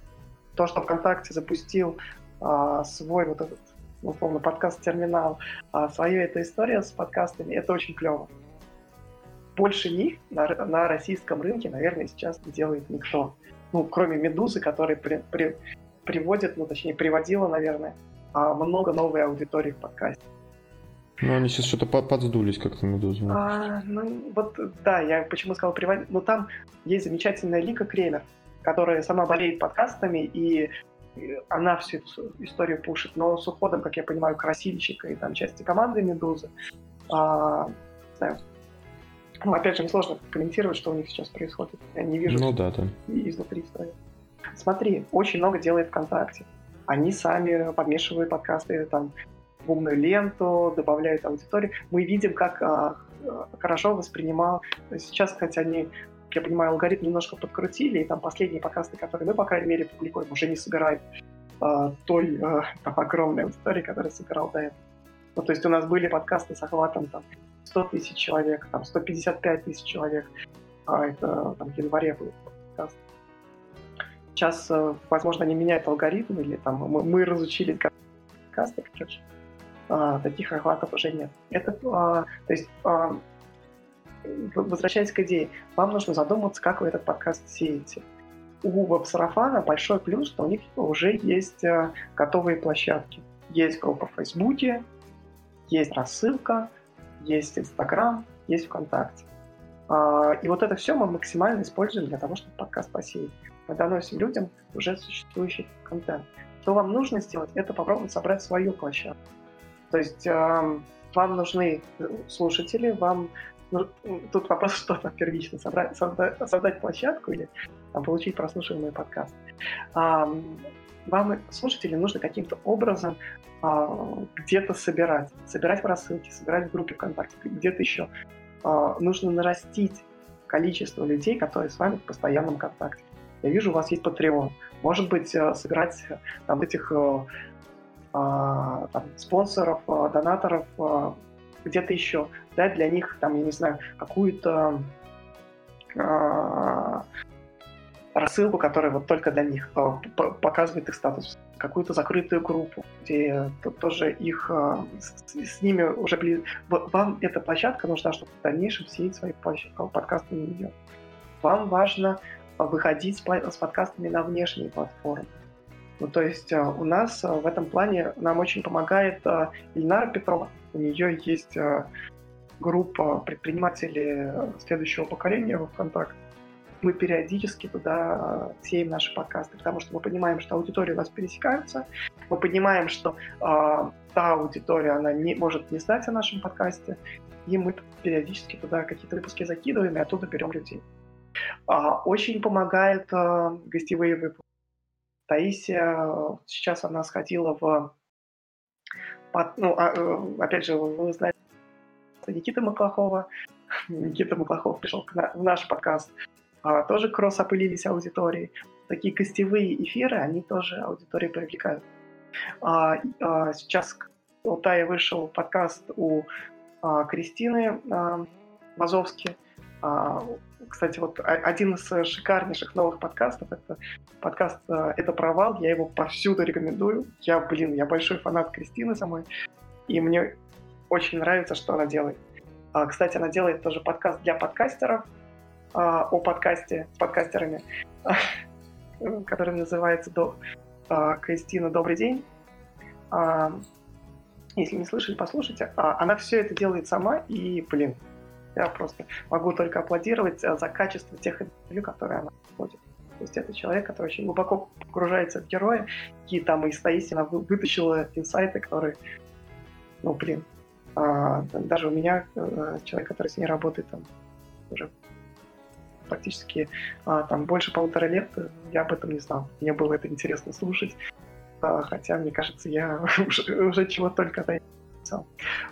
То, что ВКонтакте запустил а, свой вот этот, условно, подкаст-терминал, а, свою эта история с подкастами, это очень клево. Больше них на, на российском рынке, наверное, сейчас не делает никто. Ну, кроме «Медузы», который при, при, приводит, ну, точнее, приводила, наверное, а, много новой аудитории в подкасте. Ну, они сейчас что-то подсдулись как-то, Медуза. А, ну, вот, да, я почему сказал приводить. Но там есть замечательная Лика Кремер, которая сама болеет подкастами, и она всю эту историю пушит. Но с уходом, как я понимаю, красильщика и там части команды Медузы, а, не знаю, ну, опять же, сложно комментировать, что у них сейчас происходит. Я не вижу ну, да, да. изнутри истории. Смотри, очень много делает ВКонтакте. Они сами подмешивают подкасты, там, в ленту, добавляют аудиторию. Мы видим, как а, хорошо воспринимал... Сейчас, кстати, они, я понимаю, алгоритм немножко подкрутили, и там последние подкасты, которые мы, по крайней мере, публикуем, уже не собирают а, той а, там, огромной аудитории, которая собирал до этого. Ну, то есть у нас были подкасты с охватом там 100 тысяч человек, там 155 тысяч человек, а это там в январе был подкаст. Сейчас, э, возможно, они меняют алгоритм, или там мы, мы разучились как подкасты, короче а, таких охватов уже нет. Это, а, то есть, а, возвращаясь к идее, вам нужно задуматься, как вы этот подкаст сеете. У веб-сарафана большой плюс, что у них уже есть а, готовые площадки. Есть группа в Фейсбуке, есть рассылка, есть Инстаграм, есть ВКонтакте. А, и вот это все мы максимально используем для того, чтобы подкаст посеять. Мы доносим людям уже существующий контент. Что вам нужно сделать, это попробовать собрать свою площадку. То есть э, вам нужны слушатели, вам ну, тут вопрос, что там первично, собрать, создать, создать площадку или там, получить прослушиваемый подкаст. А, вам, слушатели, нужно каким-то образом а, где-то собирать. Собирать в рассылке, собирать в группе ВКонтакте, где-то еще. А, нужно нарастить количество людей, которые с вами в постоянном контакте. Я вижу, у вас есть Patreon. Может быть, э, собирать там этих э, там, спонсоров, а, донаторов, а, где-то еще, дать для них, там, я не знаю, какую-то рассылку, которая вот только для них показывает их статус, какую-то закрытую группу, где тоже их с ними уже близ... Вам эта площадка нужна, чтобы в дальнейшем сеять свои подкасты на нее. Вам важно выходить с подкастами на внешние платформы. Ну, то есть э, у нас э, в этом плане нам очень помогает э, Ильнара Петрова. У нее есть группа предпринимателей следующего поколения в ВКонтакте. Мы периодически туда сеем наши подкасты, потому что мы понимаем, что аудитории у нас пересекаются, мы понимаем, что э, та аудитория, она не, может не знать о нашем подкасте, и мы периодически туда какие-то выпуски закидываем и оттуда берем людей. А, очень помогает э, гостевые выпуски. Таисия, сейчас она сходила в... Ну, а, э, опять же, вы знаете Никита Маклахова. Никита Маклахов пришел в наш подкаст. А, тоже кросс опылились аудитории. Такие гостевые эфиры, они тоже аудитории привлекают. А, сейчас у Таи вышел подкаст у Кристины а, кстати, вот один из шикарнейших новых подкастов, это подкаст э, «Это провал», я его повсюду рекомендую. Я, блин, я большой фанат Кристины самой, и мне очень нравится, что она делает. А, кстати, она делает тоже подкаст для подкастеров а, о подкасте с подкастерами, который называется «Кристина, добрый день». Если не слышали, послушайте. Она все это делает сама, и, блин, я просто могу только аплодировать э, за качество тех интервью, которые она проводит. То есть это человек, который очень глубоко погружается в героя, и там из Таисии она вытащила инсайты, которые, ну, блин, а, даже у меня, а, человек, который с ней работает, там, уже практически а, там больше полутора лет, я об этом не знал. Мне было это интересно слушать, а, хотя, мне кажется, я уже, уже чего только написал.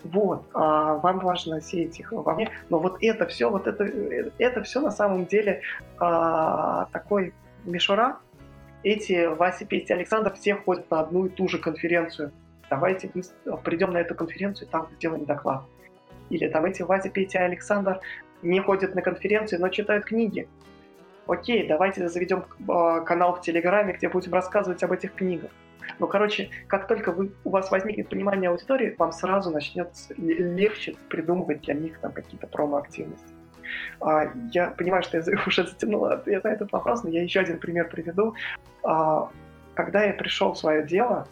Вот, а вам важно сеять их во мне, но вот это все, вот это, это все на самом деле а, такой мишура. Эти Вася, Петя, Александр все ходят на одну и ту же конференцию. Давайте придем на эту конференцию и там сделаем доклад. Или там эти Вася, Петя, Александр не ходят на конференции, но читают книги. Окей, давайте заведем а, канал в Телеграме, где будем рассказывать об этих книгах. Ну, короче, как только вы, у вас возникнет понимание аудитории, вам сразу начнет легче придумывать для них там какие-то промо-активности. А, я понимаю, что я уже затянул ответ на этот вопрос, но я еще один пример приведу. А, когда я пришел в свое дело,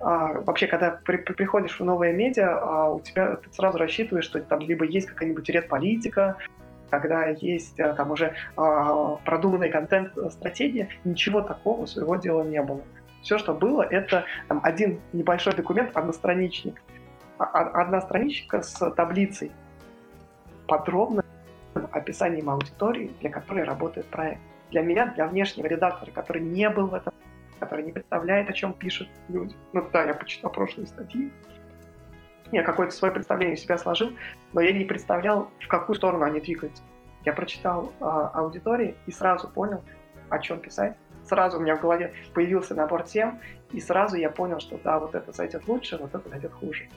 а, вообще, когда при, приходишь в новое медиа, а, у тебя ты сразу рассчитываешь, что там либо есть какая-нибудь редполитика, когда есть а, там уже а, продуманный контент-стратегия, ничего такого своего дела не было. Все, что было, это там, один небольшой документ, одностраничник. А, а, одна страничка с таблицей, подробным описанием аудитории, для которой работает проект. Для меня, для внешнего редактора, который не был в этом который не представляет, о чем пишут люди. Ну да, я почитал прошлые статьи, я какое-то свое представление себя сложил, но я не представлял, в какую сторону они двигаются. Я прочитал э, аудитории и сразу понял, о чем писать. Сразу у меня в голове появился набор тем, и сразу я понял, что да, вот это зайдет лучше, вот это зайдет хуже.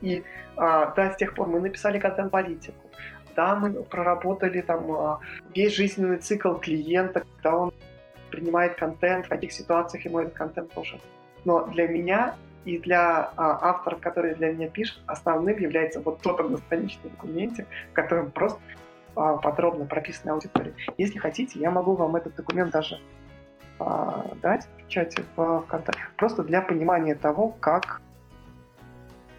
И э, да, с тех пор мы написали контент-политику, да, мы проработали там э, весь жизненный цикл клиента, когда он принимает контент, в каких ситуациях ему этот контент нужен. Но для меня и для а, авторов, которые для меня пишут, основным является вот тот одностраничный документ, в котором просто а, подробно прописана аудитория. Если хотите, я могу вам этот документ даже а, дать в чате в ВКонтакте, просто для понимания того, как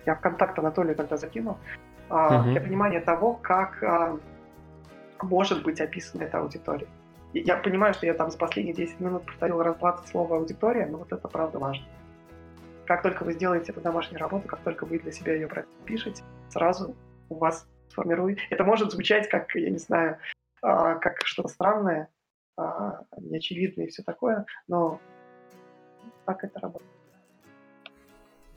я в контакт Анатолию тогда закинул, а, угу. для понимания того, как а, может быть описана эта аудитория. Я понимаю, что я там за последние 10 минут повторил раз 20 слов аудитория, но вот это правда важно. Как только вы сделаете эту домашнюю работу, как только вы для себя ее пропишете, сразу у вас сформирует. Это может звучать как, я не знаю, а, как что-то странное, а, неочевидное и все такое, но так это работает.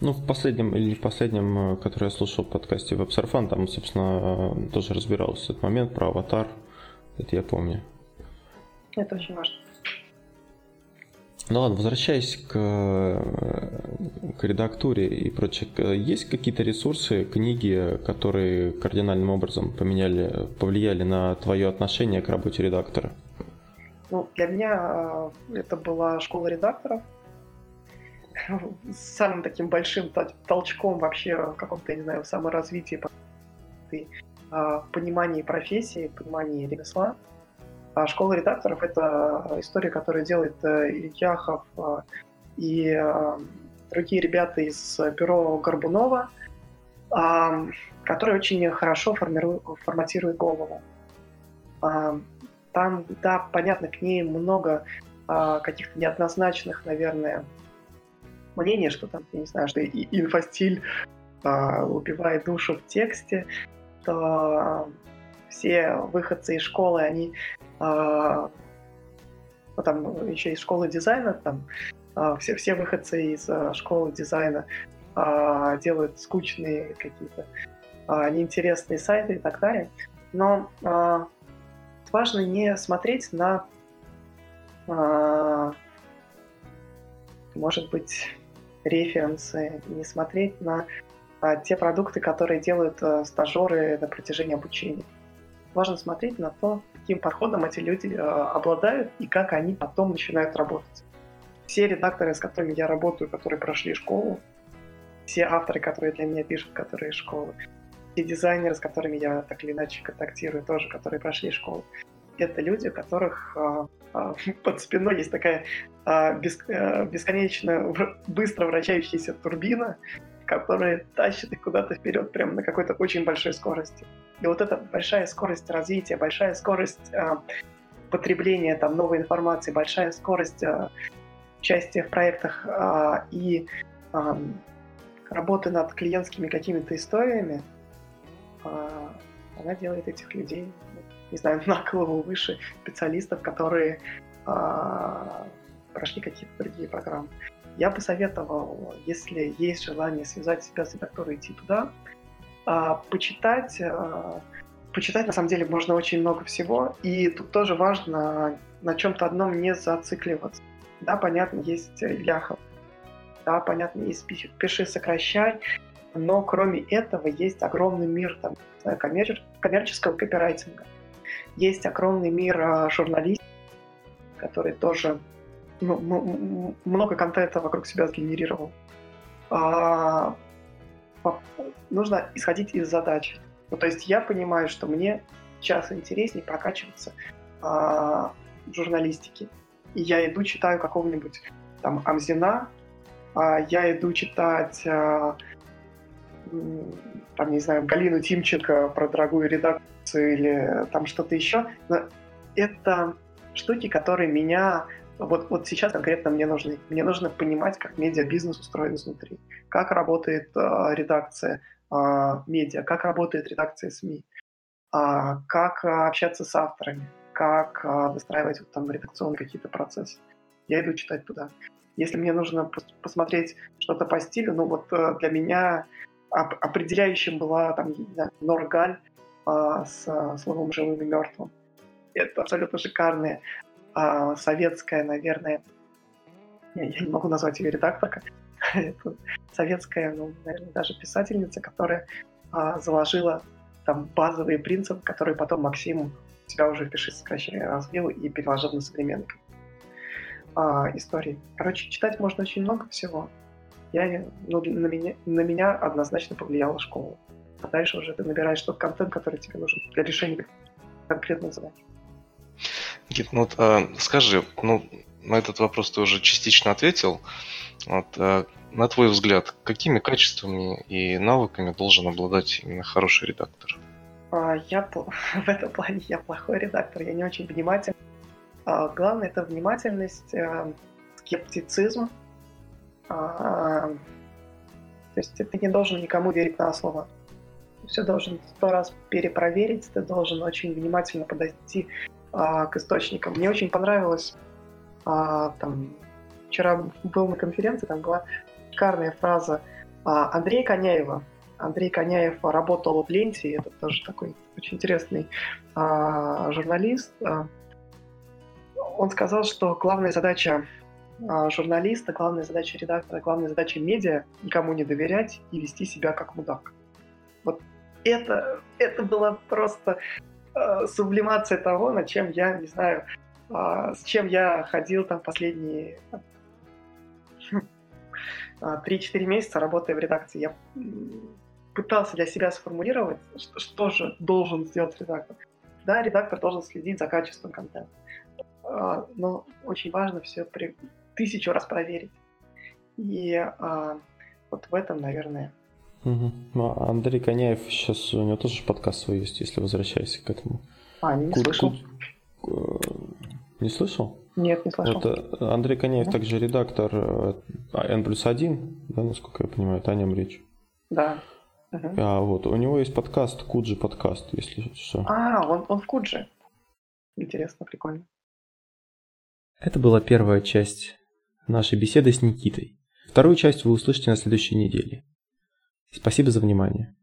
Ну, в последнем или в последнем, э, который я слушал в подкасте WebSurfan, там, собственно, э, тоже разбирался этот момент про аватар. Это я помню. Это очень важно. Ну ладно, возвращаясь к, к редактуре и прочее, есть какие-то ресурсы, книги, которые кардинальным образом поменяли, повлияли на твое отношение к работе редактора? Ну, для меня э, это была школа редакторов. Самым таким большим толчком вообще в каком-то, я не знаю, саморазвитии, в понимании профессии, понимании ремесла. А школа редакторов — это история, которую делает э, Ильяхов э, и другие ребята из бюро Горбунова, которые очень хорошо формируют, форматируют голову. Там, да, понятно, к ней много каких-то неоднозначных, наверное, мнений, что там, я не знаю, что инфостиль убивает душу в тексте, то все выходцы из школы, они а, ну, там еще из школы дизайна, там а, все, все выходцы из а, школы дизайна а, делают скучные какие-то а, неинтересные сайты и так далее. Но а, важно не смотреть на, а, может быть, референсы, не смотреть на а, те продукты, которые делают а, стажеры на протяжении обучения важно смотреть на то, каким подходом эти люди э, обладают и как они потом начинают работать. Все редакторы, с которыми я работаю, которые прошли школу, все авторы, которые для меня пишут, которые из школы, все дизайнеры, с которыми я так или иначе контактирую, тоже, которые прошли школу, это люди, у которых э, э, под спиной есть такая бес, э, бесконечно быстро вращающаяся турбина, которая тащит их куда-то вперед прямо на какой-то очень большой скорости. И вот эта большая скорость развития, большая скорость потребления там, новой информации, большая скорость участия в проектах и работы над клиентскими какими-то историями, э, она делает этих людей, не знаю, на голову выше специалистов, которые э, прошли какие-то другие программы. Я бы советовал, если есть желание связать себя с редактором, идти туда, а, почитать. Почитать, на самом деле, можно очень много всего, и тут тоже важно на чем-то одном не зацикливаться. Да, понятно, есть Ляхов, да, понятно, есть «Пиши, сокращай», но кроме этого есть огромный мир там, коммер... коммерческого копирайтинга. Есть огромный мир а, журналистики, который тоже ну, много контента вокруг себя сгенерировал. А, нужно исходить из задач. Ну, то есть я понимаю, что мне сейчас интереснее прокачиваться а, в журналистике. И я иду читаю какого-нибудь там Амзина, а, я иду читать а, там, не знаю, Галину Тимченко про дорогую редакцию или там что-то еще. Но это штуки, которые меня вот, вот сейчас конкретно мне нужны. Мне нужно понимать, как медиабизнес устроен изнутри, как работает э, редакция э, медиа, как работает редакция СМИ, э, как э, общаться с авторами, как э, выстраивать вот, там редакционные какие-то процессы. Я иду читать туда. Если мне нужно пос- посмотреть что-то по стилю, ну вот э, для меня определяющим была там Норгаль э, с э, словом живым и мертвым. Это абсолютно шикарные а, советская, наверное, я, я не могу назвать ее редакторка, это советская, ну, наверное, даже писательница, которая а, заложила там базовые принципы, которые потом Максим себя уже в «Пиши сокращение» развил и переложил на современный а, истории. Короче, читать можно очень много всего. Я, ну, на, меня, на меня однозначно повлияла школа. А дальше уже ты набираешь тот контент, который тебе нужен для решения конкретной задачи. Никит, ну вот, а, скажи, ну, на этот вопрос ты уже частично ответил. Вот, а, на твой взгляд, какими качествами и навыками должен обладать именно хороший редактор? А, я в этом плане я плохой редактор, я не очень внимательный. А, главное это внимательность, а, скептицизм. А, то есть ты не должен никому верить на слово. Все должен сто раз перепроверить, ты должен очень внимательно подойти а, к источникам. Мне очень понравилось, а, там, вчера был на конференции, там была шикарная фраза Андрея Коняева. Андрей Коняев работал в Ленте, это тоже такой очень интересный журналист. Он сказал, что главная задача журналиста, главная задача редактора, главная задача медиа никому не доверять и вести себя как мудак. Вот это, это было просто э, сублимация того, над чем я, не знаю, э, с чем я ходил там последние э, 3-4 месяца, работая в редакции. Я пытался для себя сформулировать, что, что же должен сделать редактор. Да, редактор должен следить за качеством контента. Но очень важно все при... тысячу раз проверить. И э, вот в этом, наверное, Угу. Ну, Андрей Коняев сейчас у него тоже подкаст свой есть, если возвращайся к этому. А, не Кут, слышал. Кут, э, не слышал? Нет, не слышал. Это Андрей Коняев да? также редактор э, N плюс 1, да, насколько я понимаю, это о нем речь. Да. Угу. А вот у него есть подкаст, Куджи подкаст, если что. А, он, он в Куджи. Интересно, прикольно. Это была первая часть нашей беседы с Никитой. Вторую часть вы услышите на следующей неделе. Спасибо за внимание.